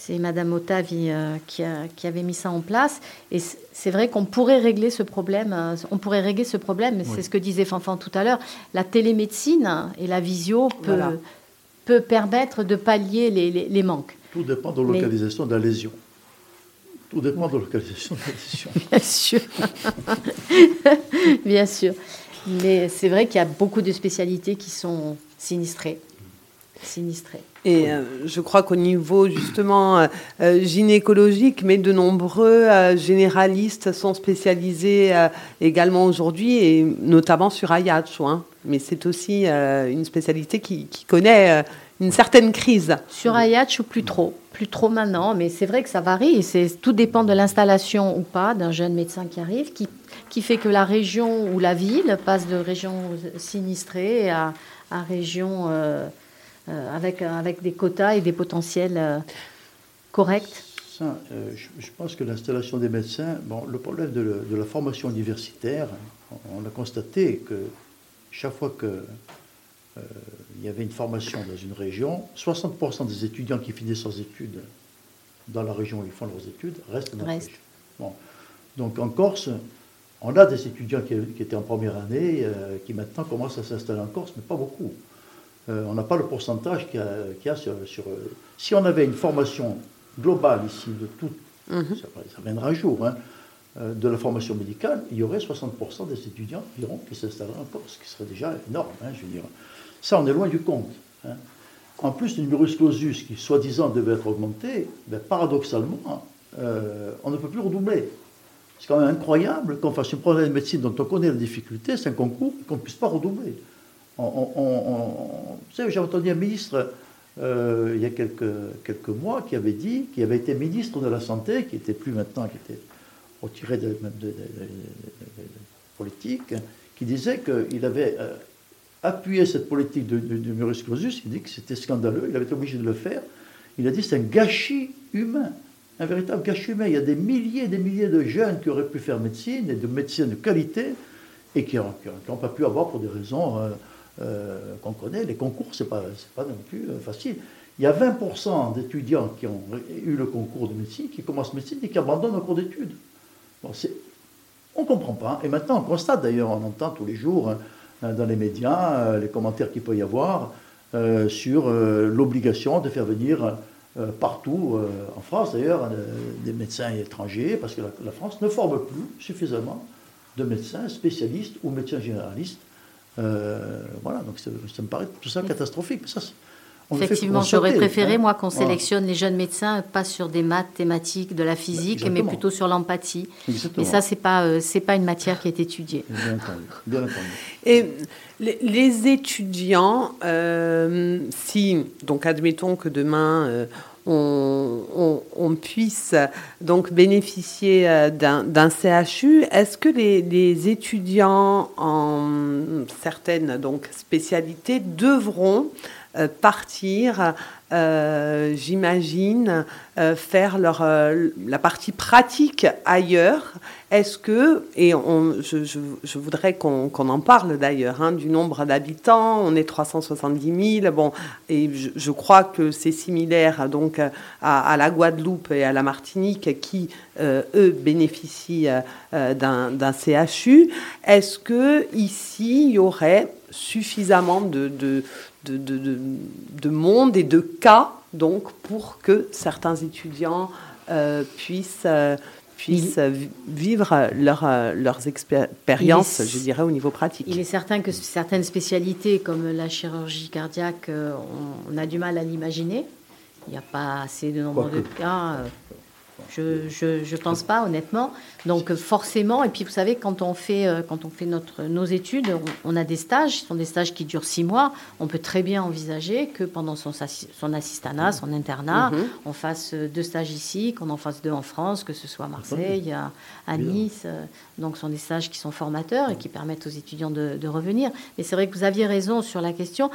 c'est Madame Otavi euh, qui, qui, avait mis ça en place. Et c'est vrai qu'on pourrait régler ce problème. on pourrait régler ce problème. C'est ce que disait Fanfan tout à l'heure. La télémédecine et la visio peut, peut permettre de pallier les, les, manques. Tout dépend de la localisation de la lésion. Tout dépend de la localisation de la [laughs] Bien sûr. Bien sûr. Mais c'est vrai qu'il y a beaucoup de spécialités qui sont sinistrées. Sinistrées. Et euh, je crois qu'au niveau justement euh, euh, gynécologique, mais de nombreux généralistes sont spécialisés également aujourd'hui, et notamment sur Ayatch. Hein. Mais c'est aussi une spécialité qui, connaît une certaine crise. Sur Ayatch ou plus trop? Plus trop maintenant, mais c'est vrai que ça varie. Tout dépend de l'installation ou pas d'un jeune médecin qui arrive, qui, qui fait que la région ou la ville passe de région sinistrée à, à région avec, avec des quotas et des potentiels corrects ça, je, pense que l'installation des médecins, bon, le problème de, de, la formation universitaire, on a constaté que chaque fois que il y avait une formation dans une région, 60% des étudiants qui finissent leurs études dans la région où ils font leurs études restent dans la région. Bon. Donc en Corse, on a des étudiants qui, étaient en première année, euh, qui maintenant commencent à s'installer en Corse, mais pas beaucoup. Euh, on n'a pas le pourcentage qu'il y, a, sur, euh, Si on avait une formation globale ici de tout, mhm. ça, viendra un jour, hein, de la formation médicale, il y aurait 60% des étudiants qui s'installeraient en Corse, ce qui serait déjà énorme, hein, je veux dire. Ça, on est loin du compte. Hein. En plus, le numerus clausus, qui soi-disant devait être augmenté, ben, paradoxalement, on ne peut plus redoubler. C'est quand même incroyable qu'on fasse une première de médecine dont on connaît la difficulté, c'est un concours, qu'on ne puisse pas redoubler. J'ai entendu un ministre euh, il y a quelques, mois qui avait dit, qui avait été ministre de la Santé, qui n'était plus maintenant, qui était retiré de, de, politique, qui disait qu'il avait euh, appuyé cette politique de, de, Clausus, il dit que c'était scandaleux, il avait été obligé de le faire. Il a dit c'est un gâchis humain un véritable gâchis humain. Il y a des milliers et des milliers de jeunes qui auraient pu faire médecine et de médecine de qualité et qui n'ont pas pu avoir pour des raisons euh, euh, qu'on connaît. Les concours, ce n'est pas, pas non plus euh, facile. Il y a 20% d'étudiants qui ont eu le concours de médecine, qui commencent médecine et qui abandonnent le cours d'études. Bon, on ne comprend pas. Et maintenant, on constate d'ailleurs, on entend tous les jours hein, dans les médias les commentaires qu'il peut y avoir sur l'obligation de faire venir euh, partout euh, en France d'ailleurs, euh, des médecins étrangers, parce que la, France ne forme plus suffisamment de médecins spécialistes ou médecins généralistes. Voilà, donc ça, me paraît tout ça catastrophique. Ça, Effectivement, j'aurais préféré, hein. moi, qu'on sélectionne les jeunes médecins, pas sur des mathématiques, de la physique, mais plutôt sur l'empathie. Et ça, ce n'est pas, c'est pas une matière qui est étudiée. Bien entendu. Bien entendu. Et les, étudiants, euh, si, donc admettons que demain euh, on, puisse donc bénéficier euh, d'un CHU, est-ce que les, étudiants en certaines spécialités devront partir euh, j'imagine, euh, faire euh, la partie pratique ailleurs. Est-ce que, et on, je, voudrais qu'on en parle d'ailleurs, hein, du nombre d'habitants, on est 370 000, bon, et je, crois que c'est similaire donc à, la Guadeloupe et à la Martinique qui, eux, bénéficient d'un CHU. Est-ce que ici, il y aurait suffisamment de, monde et de cas donc pour que certains étudiants euh, puissent, euh, puissent vivre leur, euh, leurs expériences, je dirais, au niveau pratique. Il est certain que certaines spécialités comme la chirurgie cardiaque, on, a du mal à l'imaginer. Il n'y a pas assez de nombre de cas. Je ne pense pas, honnêtement. Donc forcément, et puis vous savez, quand on fait, euh, quand on fait notre, nos études, on, a des stages, ce sont des stages qui durent six mois. On peut très bien envisager que pendant son, son assistanat, son internat, mhm. on fasse deux stages ici, qu'on en fasse deux en France, que ce soit à Marseille, à, Nice. Euh, donc ce sont des stages qui sont formateurs et qui permettent aux étudiants de, de revenir. Mais c'est vrai que vous aviez raison sur la question,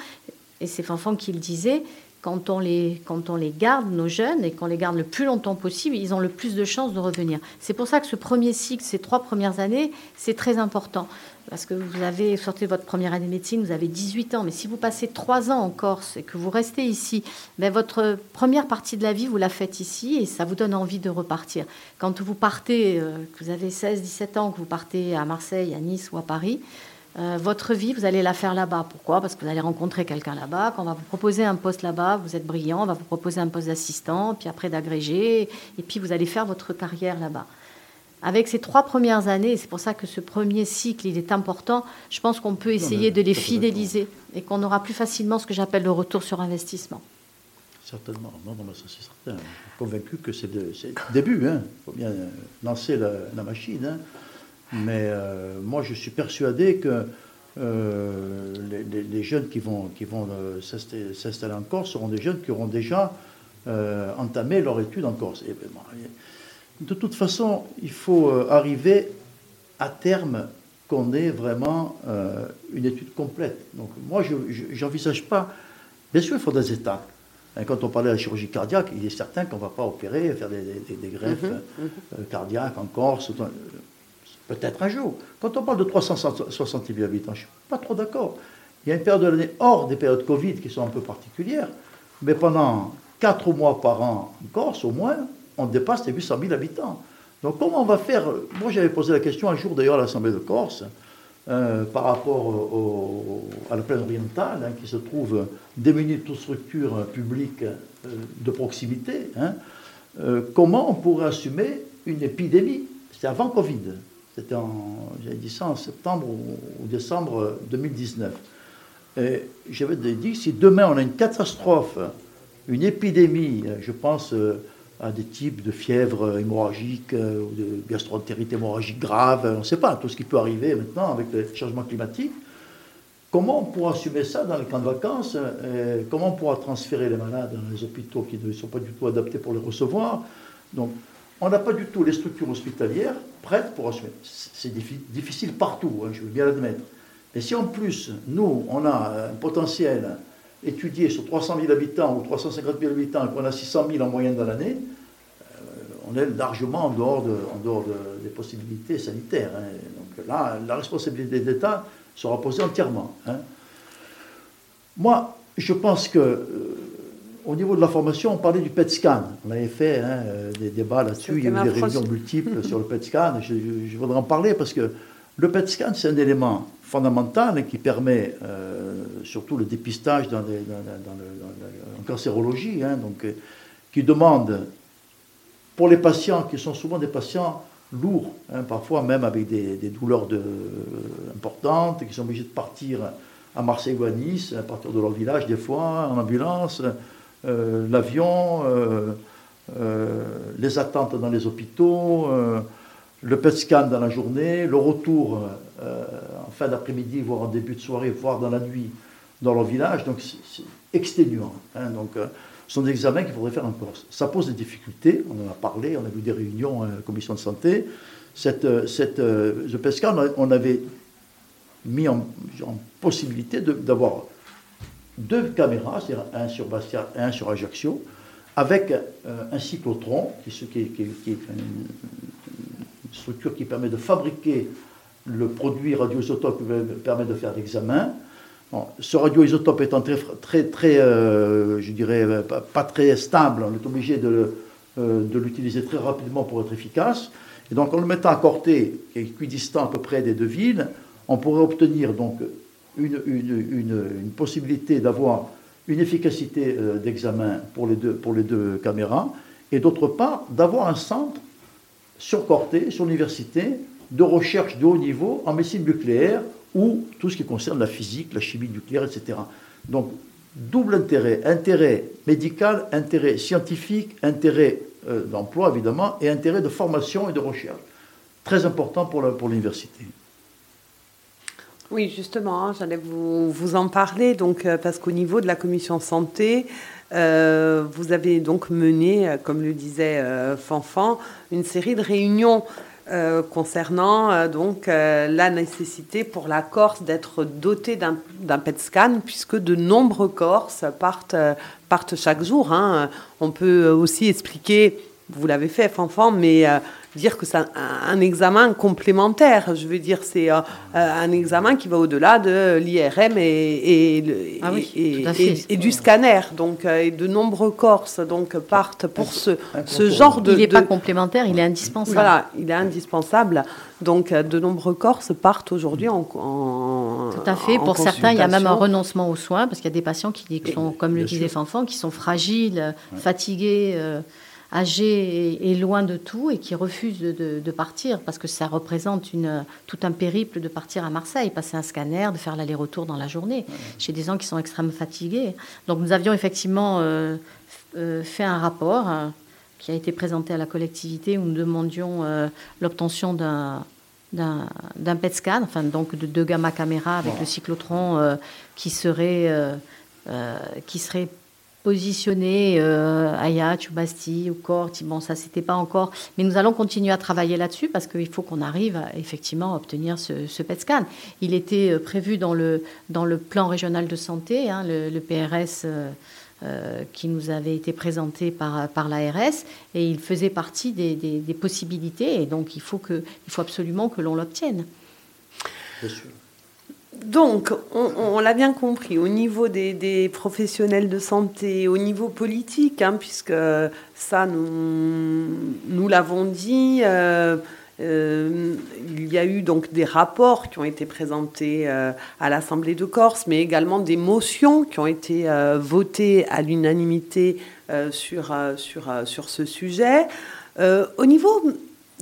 et c'est Fanfan qui le disait, quand on, les, quand on les garde, nos jeunes, et qu'on les garde le plus longtemps possible, ils ont le plus de chances de revenir. C'est pour ça que ce premier cycle, ces trois premières années, c'est très important. Parce que vous avez sorti votre première année de médecine, vous avez 18 ans, mais si vous passez trois ans en Corse et que vous restez ici, ben votre première partie de la vie, vous la faites ici et ça vous donne envie de repartir. Quand vous partez, euh, que vous avez 16, 17 ans, que vous partez à Marseille, à Nice ou à Paris, euh, votre vie, vous allez la faire là-bas. Pourquoi? Parce que vous allez rencontrer quelqu'un là-bas, qu'on va vous proposer un poste là-bas, vous êtes brillant, on va vous proposer un poste d'assistant, puis après d'agrégé, et puis vous allez faire votre carrière là-bas. Avec ces trois premières années, c'est pour ça que ce premier cycle, il est important, je pense qu'on peut essayer de les fidéliser et qu'on aura plus facilement ce que j'appelle le retour sur investissement. Certainement, non, non, ça c'est certain. Convaincu que c'est le début, hein. il faut bien lancer la, la machine. Hein. Mais euh, moi, je suis persuadé que euh, les, jeunes qui vont, qui vont euh, s'installer en Corse seront des jeunes qui auront déjà entamé leur étude en Corse. de toute façon, il faut arriver à terme qu'on ait vraiment une étude complète. Donc moi, je n'envisage pas Bien sûr, il faut des états. Hein, quand on parlait de la chirurgie cardiaque, il est certain qu'on ne va pas opérer, faire des, greffes mhm, mhm. Euh, cardiaques en Corse, peut-être un jour. Quand on parle de 360 000 habitants, je ne suis pas trop d'accord. Il y a une période de l'année hors des périodes Covid qui sont un peu particulières, mais pendant 4 mois par an en Corse, au moins, on dépasse les 800 000 habitants. Donc comment on va faire? Moi j'avais posé la question un jour d'ailleurs à l'Assemblée de Corse, euh, par rapport à la plaine orientale, hein, qui se trouve démunie de toute structure publique euh, de proximité, hein, euh, comment on pourrait assumer une épidémie? C'était avant Covid. C'était en, j'avais dit ça en septembre ou, décembre 2019. Et j'avais dit, si demain on a une catastrophe, une épidémie, je pense à des types de fièvre hémorragique euh, ou de gastroentérite hémorragique grave, on ne sait pas, tout ce qui peut arriver maintenant avec le changement climatique. Comment on pourra assumer ça dans les camps de vacances euh, Comment on pourra transférer les malades dans les hôpitaux qui ne sont pas du tout adaptés pour les recevoir? Donc, on n'a pas du tout les structures hospitalières prêtes pour assumer. C'est difficile partout, hein, je veux bien l'admettre. Et si en plus, nous, on a un potentiel étudié sur 300 000 habitants ou 350 000 habitants et qu'on a 600 000 en moyenne dans l'année, euh, on est largement en dehors, de, des possibilités sanitaires. Hein. Donc là, la responsabilité d'État sera posée entièrement. Hein. Moi, je pense que euh, au niveau de la formation, on parlait du PET scan. On avait fait hein, euh, des débats là-dessus, il y a eu des réunions multiples sur le [laughs] PET scan. Je, je, voudrais en parler parce que le PET scan, c'est un élément fondamental qui permet euh, surtout le dépistage dans, en cancérologie, hein, donc, euh, qui demande pour les patients qui sont souvent des patients lourds, hein, parfois même avec des, douleurs de, importantes, qui sont obligés de partir à Marseille ou à Nice, à partir de leur village des fois, en ambulance, l'avion, les attentes dans les hôpitaux le PET scan dans la journée, le retour euh, en fin d'après-midi, voire en début de soirée, voire dans la nuit dans leur village. Donc c'est exténuant. Hein. donc euh, ce sont des examens qu'il faudrait faire en Corse. Ça pose des difficultés, on en a parlé, on a vu des réunions à la commission de santé. Cette, cette, euh, PET scan, on avait mis en, possibilité d'avoir deux caméras, c'est-à-dire un sur Bastia et un sur Ajaccio, avec un cyclotron, qui, est structure qui permet de fabriquer le produit radioisotope qui permet de faire l'examen. ce radioisotope étant très, très, très euh, je dirais, pas, très stable, on est obligé de, euh, de l'utiliser très rapidement pour être efficace. Et donc, en le mettant à Corté, qui est équidistant à peu près des deux villes, on pourrait obtenir donc une, une, une, possibilité d'avoir une efficacité euh, d'examen pour, les deux, pour les deux caméras, et d'autre part, d'avoir un centre sur Corté, sur l'université, de recherche de haut niveau en médecine nucléaire ou tout ce qui concerne la physique, la chimie nucléaire, etc. Donc, double intérêt, intérêt médical, intérêt scientifique, intérêt euh, d'emploi évidemment, et intérêt de formation et de recherche. Très important pour l'université. Oui, justement, hein, j'allais vous, vous, en parler, donc, euh, parce qu'au niveau de la commission santé, euh, vous avez donc mené, euh, comme le disait Fanfan, une série de réunions concernant donc la nécessité pour la Corse d'être dotée d'un PET scan, puisque de nombreux Corses partent, partent chaque jour. Hein. On peut aussi expliquer, vous l'avez fait, Fanfan, mais dire que c'est un, examen complémentaire. Je veux dire, c'est euh, euh, un examen qui va au-delà de l'IRM et, et, ah et, du scanner. Donc, euh, et de nombreux Corses donc, partent pour ce, ce genre de... Il n'est pas complémentaire, il est indispensable. Voilà, il est indispensable. Donc, de nombreux Corses partent aujourd'hui en, en, Tout à fait. Pour certains, il y a même un renoncement aux soins, parce qu'il y a des patients qui, sont, comme le disait Fanfan, qui sont fragiles, fatigués âgés et, loin de tout et qui refusent de, partir parce que ça représente une, tout un périple de partir à Marseille, passer un scanner, de faire l'aller-retour dans la journée. Chez des gens qui sont extrêmement fatigués. Donc nous avions effectivement euh, euh, fait un rapport euh, qui a été présenté à la collectivité où nous demandions l'obtention d'un d'un PET scan, enfin donc de deux gamma caméras avec le cyclotron qui serait qui serait positionner euh, Ayat ou Bastille ou Corti. Bon, ça, c'était pas encore. Mais nous allons continuer à travailler là-dessus parce qu'il faut qu'on arrive effectivement à obtenir ce, ce PET scan. Il était euh, prévu dans le, dans le plan régional de santé, hein, le, PRS. Euh, euh, qui nous avait été présenté par, par l'ARS et il faisait partie des, des, des, possibilités et donc il faut, que, il faut absolument que l'on l'obtienne. Bien sûr. Donc, on, l'a bien compris, au niveau des, professionnels de santé, au niveau politique, hein, puisque ça, nous, l'avons dit, euh, euh, il y a eu donc des rapports qui ont été présentés euh, à l'Assemblée de Corse, mais également des motions qui ont été votées à l'unanimité sur, sur, sur ce sujet. au niveau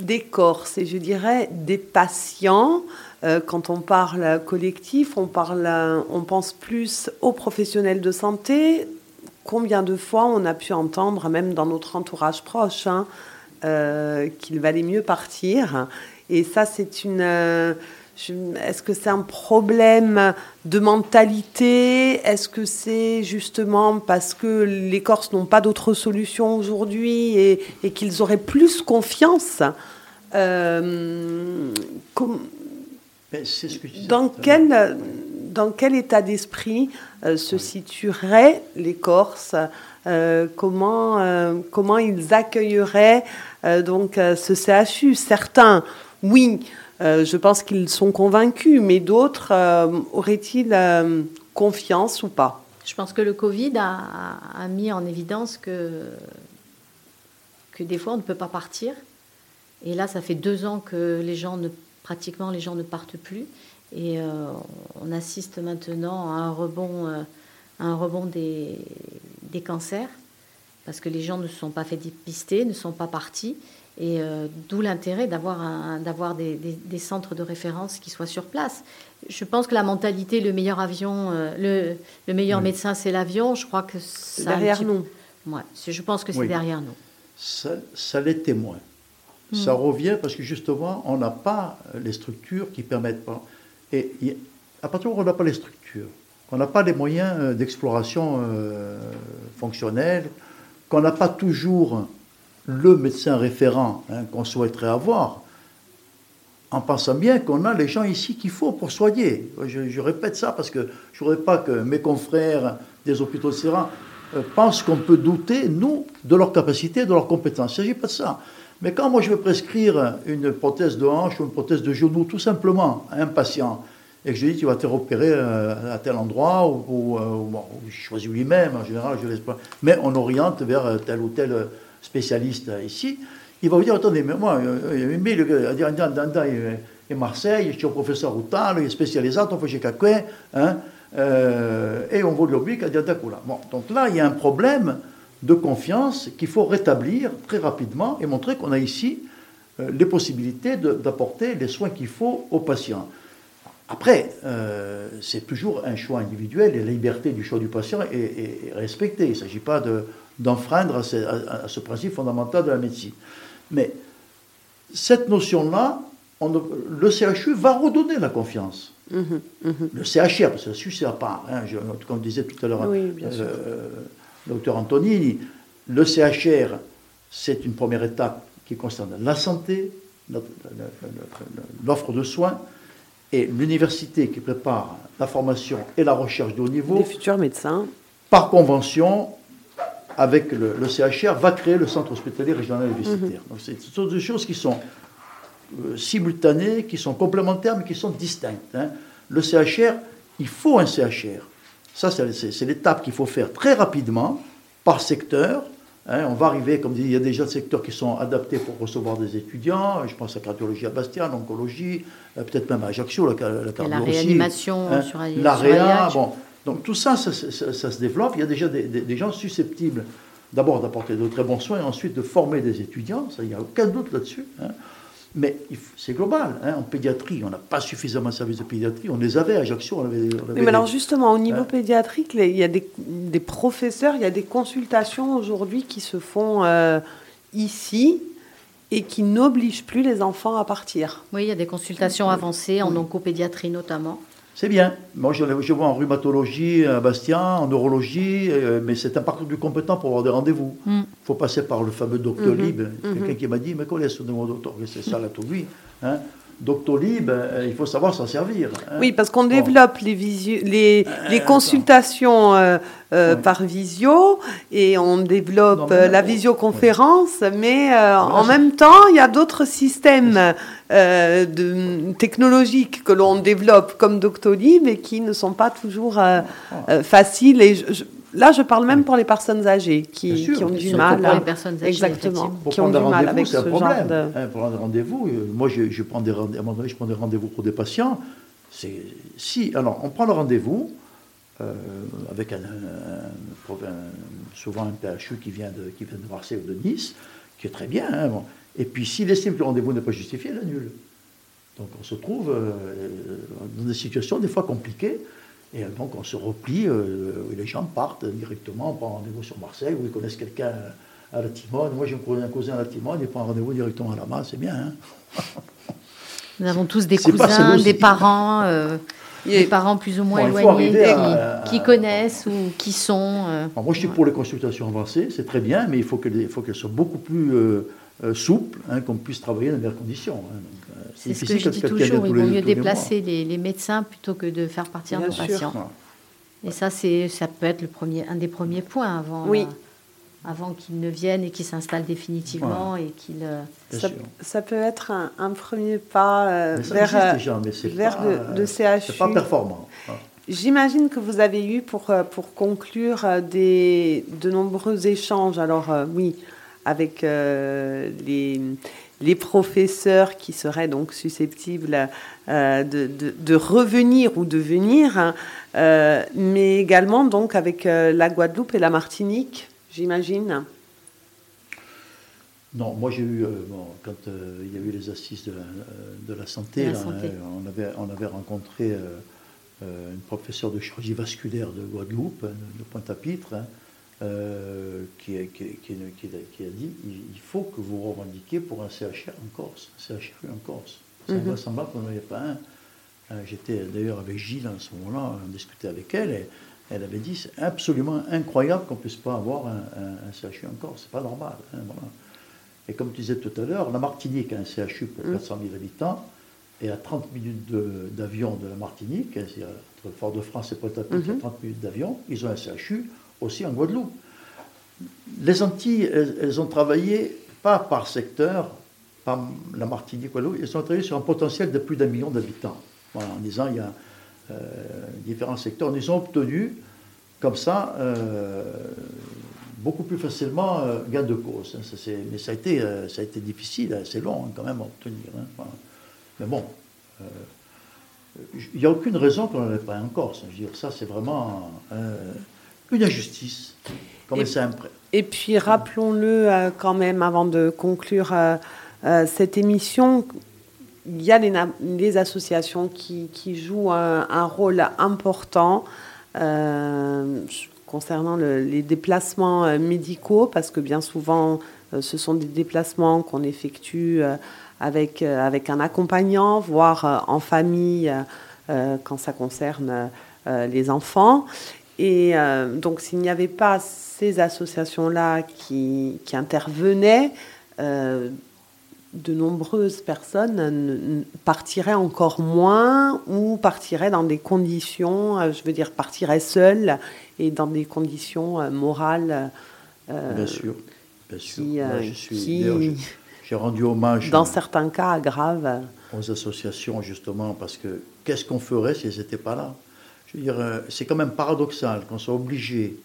des Corses, et je dirais des patients, euh, quand on parle collectif, on, parle, on pense plus aux professionnels de santé. Combien de fois on a pu entendre, même dans notre entourage proche, hein, euh, qu'il valait mieux partir. Et ça, c'est une. Euh, est-ce que c'est un problème de mentalité? Est-ce que c'est justement parce que les Corses n'ont pas d'autre solution aujourd'hui et, qu'ils auraient plus confiance? Que dans, quel, dans quel état d'esprit euh, se situeraient les Corses euh, comment, euh, comment ils accueilleraient euh, donc euh, ce CHU Certains, oui, euh, je pense qu'ils sont convaincus, mais d'autres auraient-ils confiance ou pas? Je pense que le Covid a, a, mis en évidence que, que des fois on ne peut pas partir. Et là, ça fait deux ans que les gens ne pratiquement les gens ne partent plus. Et euh, on assiste maintenant à un rebond, euh, à un rebond des, des, cancers, parce que les gens ne se sont pas fait dépister, ne sont pas partis. Et euh, d'où l'intérêt d'avoir, des, des, des, centres de référence qui soient sur place. Je pense que la mentalité, le meilleur avion, le, le, meilleur oui. médecin, c'est l'avion. Je crois que c'est derrière petit... nous. Ouais, je pense que c'est oui. derrière nous. Ça, ça l'était moins. Ça revient parce que justement, on n'a pas les structures qui permettent pas. Et à partir du moment où on n'a pas les structures, qu'on n'a pas les moyens d'exploration euh, fonctionnelle, qu'on n'a pas toujours le médecin référent hein, qu'on souhaiterait avoir, en pensant bien qu'on a les gens ici qu'il faut pour soigner. Je, je, répète ça parce que je ne voudrais pas que mes confrères des hôpitaux de Serra euh, pensent qu'on peut douter, nous, de leur capacité, de leurs compétences. Il ne s'agit pas de ça. Mais quand moi je veux prescrire une prothèse de hanche ou une prothèse de genou, tout simplement, à un patient, et que je dis tu vas te repérer à tel endroit, ou, ou, ou bon, il choisit lui-même, en général, je laisse pas. Mais on oriente vers tel ou tel spécialiste ici, il va vous dire attendez, mais moi, mais le et Marseille, je suis au professeur Routal, il est spécialisé, on fait chez quelqu'un, hein, euh, et on va l'obliger à dire Bon, donc là, il y a un problème de confiance qu'il faut rétablir très rapidement et montrer qu'on a ici euh, les possibilités d'apporter les soins qu'il faut aux patients. Après, euh, c'est toujours un choix individuel et la liberté du choix du patient est, est, est respectée. Il ne s'agit pas d'enfreindre de, à, à, à, ce principe fondamental de la médecine. Mais cette notion-là, le CHU va redonner la confiance. Mmh, mmh. Le CHR, parce que le CHU, c'est à part. Hein, je, comme je disais tout à l'heure, oui, euh, docteur Antonini, le CHR, c'est une première étape qui concerne la santé, l'offre de soins, et l'université qui prépare la formation et la recherche de haut niveau. Les futurs médecins. Par convention, avec le, le CHR, va créer le centre hospitalier régional universitaire. Mm -hmm. Donc, ce sont des choses qui sont euh, simultanées, qui sont complémentaires, mais qui sont distinctes. Hein. Le CHR, il faut un CHR. Ça, c'est l'étape qu'il faut faire très rapidement, par secteur. Hein, on va arriver, comme dit, il y a déjà des secteurs qui sont adaptés pour recevoir des étudiants. Je pense à cardiologie à Bastia, l'oncologie, euh, peut-être même à Ajaccio, la, la cardio La réanimation hein, sur L'AREA, bon. Donc tout ça ça, ça, ça, se développe. Il y a déjà des, des, des gens susceptibles d'abord d'apporter de très bons soins et ensuite de former des étudiants. Ça, il n'y a aucun doute là-dessus. Hein. Mais c'est global. Hein. En pédiatrie, on n'a pas suffisamment de services de pédiatrie. On les avait à Ajaccio. On avait, on avait mais, mais alors justement, au niveau hein? pédiatrique, il y a des, des, professeurs, il y a des consultations aujourd'hui qui se font euh, ici et qui n'obligent plus les enfants à partir. Oui, il y a des consultations avancées en oncopédiatrie notamment. C'est bien. Moi, je, je, vois en rhumatologie à Bastien, en neurologie, euh, mais c'est un parcours du compétent pour avoir des rendez-vous. Il mm. faut passer par le fameux Doctolib. Mm -hmm. Quelqu'un qui m'a dit, mais est ce numéro docteur C'est ça, là, tout lui. Hein Doctolib, euh, il faut savoir s'en servir. Hein. Oui, parce qu'on développe les, les, euh, les consultations euh, par visio et on développe non, la visioconférence, oui. mais voilà, en même temps, il y a d'autres systèmes de, technologiques que l'on développe comme Doctolib et qui ne sont pas toujours faciles. Et je, je, Là, je parle même pour les personnes âgées qui, sûr, qui ont du mal. Pour les personnes âgées, exactement. Qui ont du mal avec ce genre de. Hein, pour prendre rendez-vous, moi, je, je, prends des rendez à un moment donné, je prends des rendez-vous pour des patients. C'est si, alors, on prend le rendez-vous euh, avec un, un, un, souvent un PHU qui vient de, qui vient de Marseille ou de Nice, qui est très bien. Hein, bon. Et puis, s'il estime que le rendez-vous n'est pas justifié, il annule. Donc, on se trouve euh, dans des situations des fois compliquées. Et donc on se replie, euh, les gens partent directement, on prend rendez-vous sur Marseille, où ils connaissent quelqu'un à la Timone. Moi j'ai un cousin à la Timone, il prend rendez-vous directement à la main, c'est bien. Hein [laughs] Nous avons tous des cousins, des parents, euh, des parents plus ou moins bon, éloignés qui, à, qui, connaissent ou qui sont. Euh, Alors moi je suis pour les consultations avancées, c'est très bien, mais il faut qu'elles qu soient beaucoup plus souples, hein, qu'on puisse travailler dans de meilleures conditions. Hein, c'est ce que je dis toujours, il vaut mieux déplacer les, les, médecins plutôt que de faire partir Bien nos sûr. patients. Et ça, ça peut être le premier, un des premiers points avant, oui. euh, avant qu'ils ne viennent et qu'ils s'installent définitivement. Et qu'ils, euh... ça, ça, peut être un, un premier pas euh, vers, déjà, vers pas, le, le CHU. C'est pas performant. J'imagine que vous avez eu, pour, euh, pour conclure, des, de nombreux échanges. Alors, euh, oui, avec euh, les les professeurs qui seraient donc susceptibles euh, de, de, de, revenir ou de venir, hein, euh, mais également donc avec euh, la Guadeloupe et la Martinique, j'imagine. Non, moi j'ai eu, bon, quand il y a eu les assises de la, de la santé, la là, santé. Hein, on, avait, on avait rencontré une professeure de chirurgie vasculaire de Guadeloupe, hein, de Pointe-à-Pitre, hein, euh, qui, qui, qui, qui, a dit il faut que vous revendiquiez pour un CHR en Corse, un CHRU en Corse. C'est mm -hmm. invraisemblable qu'on n'en avait pas un. Euh, j'étais d'ailleurs avec Gilles en ce moment-là, on discutait avec elle, et elle avait dit c'est absolument incroyable qu'on ne puisse pas avoir un, un, un CHU en Corse, c'est pas normal. Hein, voilà. Et comme tu disais tout à l'heure, la Martinique a un CHU pour 400 000 habitants, et à 30 minutes d'avion de, de, la Martinique, entre Fort-de-France et Pointe-à-Pitre, mm -hmm. 30 minutes d'avion, ils ont un CHU aussi en Guadeloupe. Les Antilles, elles, ont travaillé pas par secteur, par la Martinique, Guadeloupe, elles ont travaillé sur un potentiel de plus d'un million d'habitants. En disant il y a euh, différents secteurs. Ils ont obtenu, comme ça, euh, beaucoup plus facilement euh, gain de cause. Ça, mais ça a, été, ça a été difficile, c'est long hein, quand même à obtenir. Hein. Mais bon, il n'y a aucune raison qu'on n'en ait pas en Corse. Je veux dire, ça, c'est vraiment une injustice, comme et. Et puis, rappelons-le euh, quand même, avant de conclure euh, euh, cette émission, il y a les, les associations qui, qui jouent un, un, rôle important concernant le, les déplacements médicaux, parce que bien souvent, ce sont des déplacements qu'on effectue avec, avec un accompagnant, voire en famille, quand ça concerne les enfants. Et euh, donc, s'il n'y avait pas ces associations-là qui, qui, intervenaient, euh, de nombreuses personnes partiraient encore moins ou partiraient dans des conditions, euh, je veux dire, partiraient seules et dans des conditions morales. Euh, bien sûr, bien sûr. Qui, Moi, je suis, qui j'ai rendu hommage. Dans certains cas graves. Aux associations, justement, parce que qu'est-ce qu'on ferait si elles n'étaient pas là? Euh, c'est quand même paradoxal qu'on soit obligé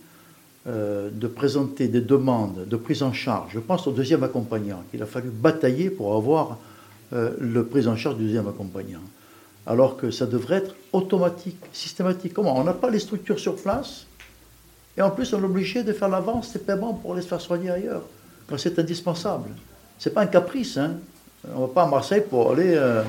euh, de présenter des demandes de prise en charge. Je pense au deuxième accompagnant, qu'il a fallu batailler pour avoir euh, le prise en charge du deuxième accompagnant. Alors que ça devrait être automatique, systématique. Comment On n'a pas les structures sur place, et en plus on est obligé de faire l'avance des paiements pour les faire soigner ailleurs, quand c'est indispensable. Ce n'est pas un caprice. Hein. On ne va pas à Marseille pour aller... Euh,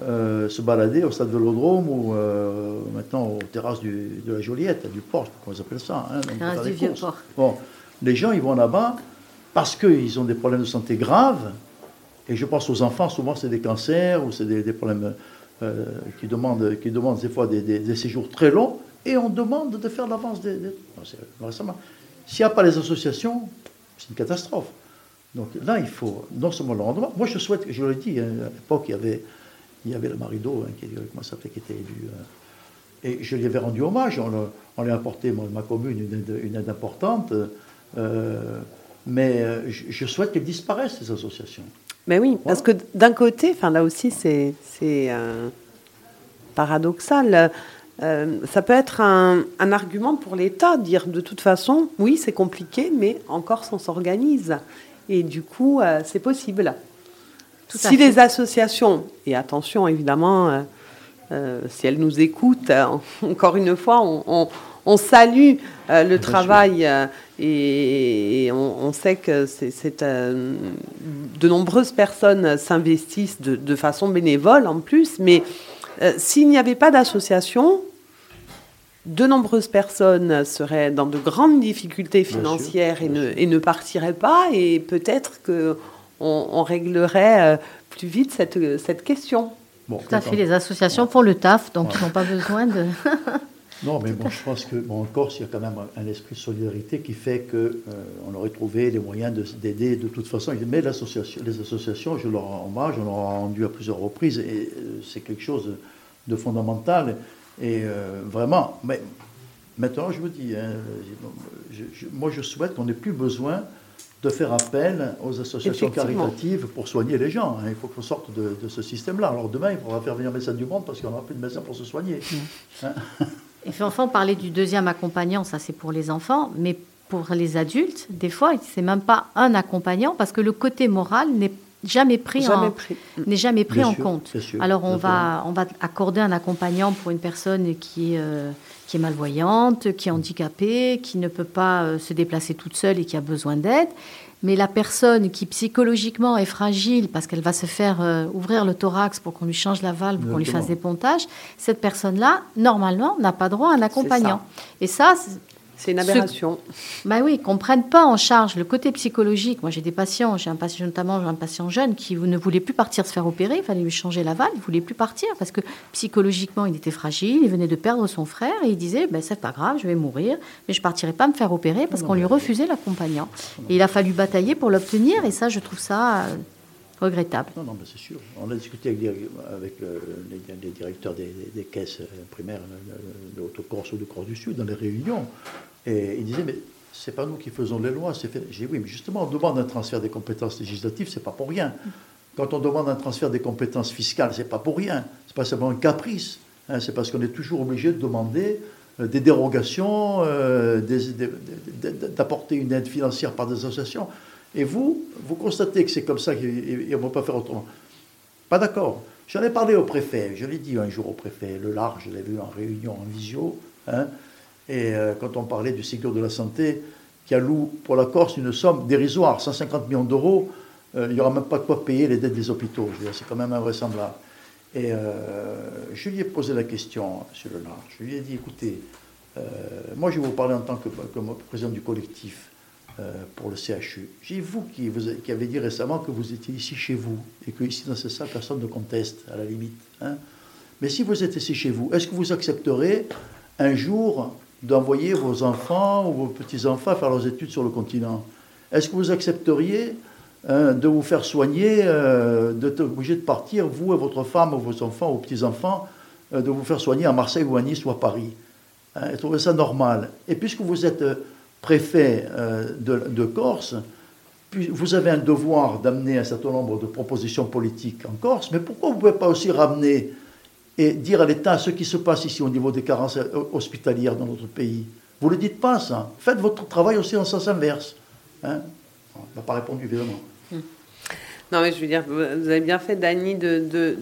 euh, se balader au stade Vélodrome ou euh, maintenant aux terrasses du, de la Joliette, du port, comment ils appellent ça. Hein, ah, du vieux port. Bon, les gens, ils vont là-bas parce qu'ils ont des problèmes de santé graves. Et je pense aux enfants, souvent c'est des cancers ou c'est des, des, problèmes qui, demandent, qui demandent des fois des, séjours très longs, et on demande de faire l'avance des... récemment. S'il n'y a pas les associations, c'est une catastrophe. Donc là, il faut non seulement le rendement. Moi, je souhaite, je l'ai dit, hein, à l'époque, il y avait, il y avait le Marido, hein, qui, comment ça qui était élu. Euh, et je lui avais rendu hommage. On, lui a apporté, moi, ma commune, une aide, importante. Euh, mais euh, je, souhaite qu'elles disparaissent, ces associations. Mais oui, parce que d'un côté, enfin là aussi, c'est paradoxal. ça peut être un, un argument pour l'État, dire de toute façon, oui, c'est compliqué, mais encore on s'organise. Et du coup, euh, c'est possible. Si les associations, et attention évidemment, euh, euh, si elles nous écoutent, [laughs] encore une fois, on, salue le travail et, on, sait que c'est, de nombreuses personnes s'investissent de, de, façon bénévole en plus, mais s'il n'y avait pas d'association, de nombreuses personnes seraient dans de grandes difficultés financières et, ne, et, ne, partiraient pas, et peut-être qu'on on réglerait euh, plus vite cette, cette question. Tout à fait, les associations font le taf, donc ils n'ont pas besoin de... [laughs] non, mais bon, je pense que bon, en Corse, il y a quand même un esprit de solidarité qui fait qu'on euh, aurait trouvé les moyens d'aider de, toute façon. Mais les associations, je leur rends hommage, on leur a rendu à plusieurs reprises, et euh, c'est quelque chose de fondamental. Et euh, vraiment, mais maintenant, je vous dis, hein, moi je souhaite qu'on n'ait plus besoin de faire appel aux associations caritatives pour soigner les gens. Hein. Il faut qu'on sorte de, ce système-là. Alors demain, il faudra faire venir médecins du monde parce qu'on n'aura plus de médecins pour se soigner. Mmh. Hein. [laughs] Et puis enfin, parler du deuxième accompagnant, ça c'est pour les enfants, mais pour les adultes, des fois, c'est même pas un accompagnant parce que le côté moral n'est jamais pris en, n'est jamais pris en compte. Alors on va, on va accorder un accompagnant pour une personne qui, euh, qui est malvoyante, qui est handicapée, qui ne peut pas euh, se déplacer toute seule et qui a besoin d'aide. Mais la personne qui psychologiquement est fragile parce qu'elle va se faire euh, ouvrir le thorax pour qu'on lui change la valve, pour qu'on lui fasse des pontages, cette personne-là, normalement, n'a pas droit à un accompagnant. Et ça, c'est une aberration. Ben oui, qu'on ne prenne pas en charge le côté psychologique. Moi, j'ai des patients, j'ai un patient, notamment un patient jeune qui ne voulait plus partir se faire opérer, il fallait lui changer la valve, il ne voulait plus partir parce que psychologiquement, il était fragile, il venait de perdre son frère et il disait ben, c'est pas grave, je vais mourir, mais je ne partirai pas me faire opérer parce qu'on lui refusait l'accompagnant. Et il a fallu batailler pour l'obtenir et ça, je trouve ça euh, regrettable. Non, non, c'est sûr. On a discuté avec, euh, les, directeurs des, caisses euh, primaires de Haute-Corse ou de Corse du Sud dans les réunions. Et il disait, mais c'est pas nous qui faisons les lois. J'ai dit, oui, mais justement, on demande un transfert des compétences législatives, c'est pas pour rien. Quand on demande un transfert des compétences fiscales, c'est pas pour rien. C'est pas simplement un caprice. Hein. c'est parce qu'on est toujours obligé de demander euh, des dérogations, euh, d'apporter une aide financière par des associations. Et vous, vous constatez que c'est comme ça qu'on ne va pas faire autrement. Pas d'accord. J'en ai parlé au préfet, je l'ai dit un jour au préfet, le large, je l'ai vu en réunion, en visio. Hein, et euh, quand on parlait du Ségur de la santé, qui alloue pour la Corse une somme dérisoire, 150 millions d'euros, euh, il n'y aura même pas de quoi payer les dettes des hôpitaux. C'est quand même invraisemblable. Et euh, je lui ai posé la question, M. Lenard. Je lui ai dit, écoutez, moi je vais vous parler en tant que, président du collectif pour le CHU. J'ai vous qui, vous qui avez dit récemment que vous étiez ici chez vous et que ici dans cette salle, personne ne conteste, à la limite. Hein. Mais si vous êtes ici chez vous, est-ce que vous accepterez un jour d'envoyer vos enfants ou vos petits-enfants faire leurs études sur le continent. Est-ce que vous accepteriez hein, de vous faire soigner, euh, d'être obligé de partir, vous et votre femme ou vos enfants ou petits-enfants, euh, de vous faire soigner à Marseille ou à Nice ou à Paris? Hein, Et trouvez ça normal. Et puisque vous êtes euh, préfet de, de, Corse, vous avez un devoir d'amener un certain nombre de propositions politiques en Corse, mais pourquoi vous ne pouvez pas aussi ramener et dire à l'État ce qui se passe ici au niveau des carences hospitalières dans notre pays. Vous ne le dites pas, ça. Faites votre travail aussi en sens inverse. Hein On n'a pas répondu, évidemment. Hmm. Non, mais je veux dire, vous avez bien fait, Dany, de, de,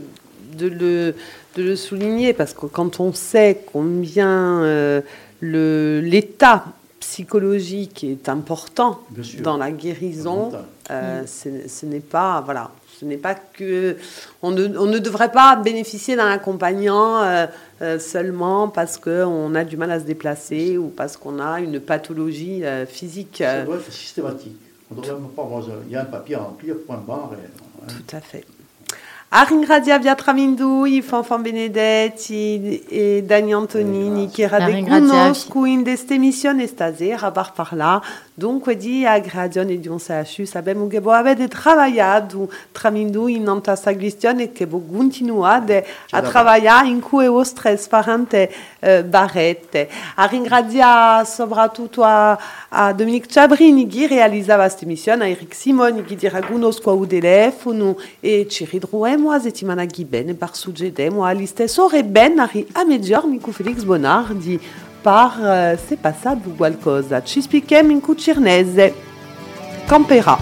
de, le, de le souligner, parce que quand on sait combien euh, l'État psychologique est important dans la guérison, euh, ce n'est pas... Voilà, ce n'est pas que. On ne, on ne, devrait pas bénéficier d'un accompagnant euh, euh, seulement parce qu'on a du mal à se déplacer ou parce qu'on a une pathologie euh, physique. Ça doit être systématique. On devrait pas avoir, il y a un papier à remplir, point barre. Tout à fait. Arin Radia Viatramindu, i Fanfan Benedetti e Dani Antonini, che era de conosco in deste missione stasera par parla. Dunque di a gradione di un CHU sabemos che voi avete trabalhado tramindu in nanta saglistione che voi continuate a lavorare in cui o stress parente uh, barrette. A ringraziare soprattutto a, a Dominique Ciabrini che realizzava questa missione, a Eric Simoni che dirà conosco a telefono e ci ridroemo a settimana che bene per suggedemo a liste sore ben a medior Nico Felix Bonardi par uh, se passato qualcosa. Ci spieghiamo in cucirnese. Camperà.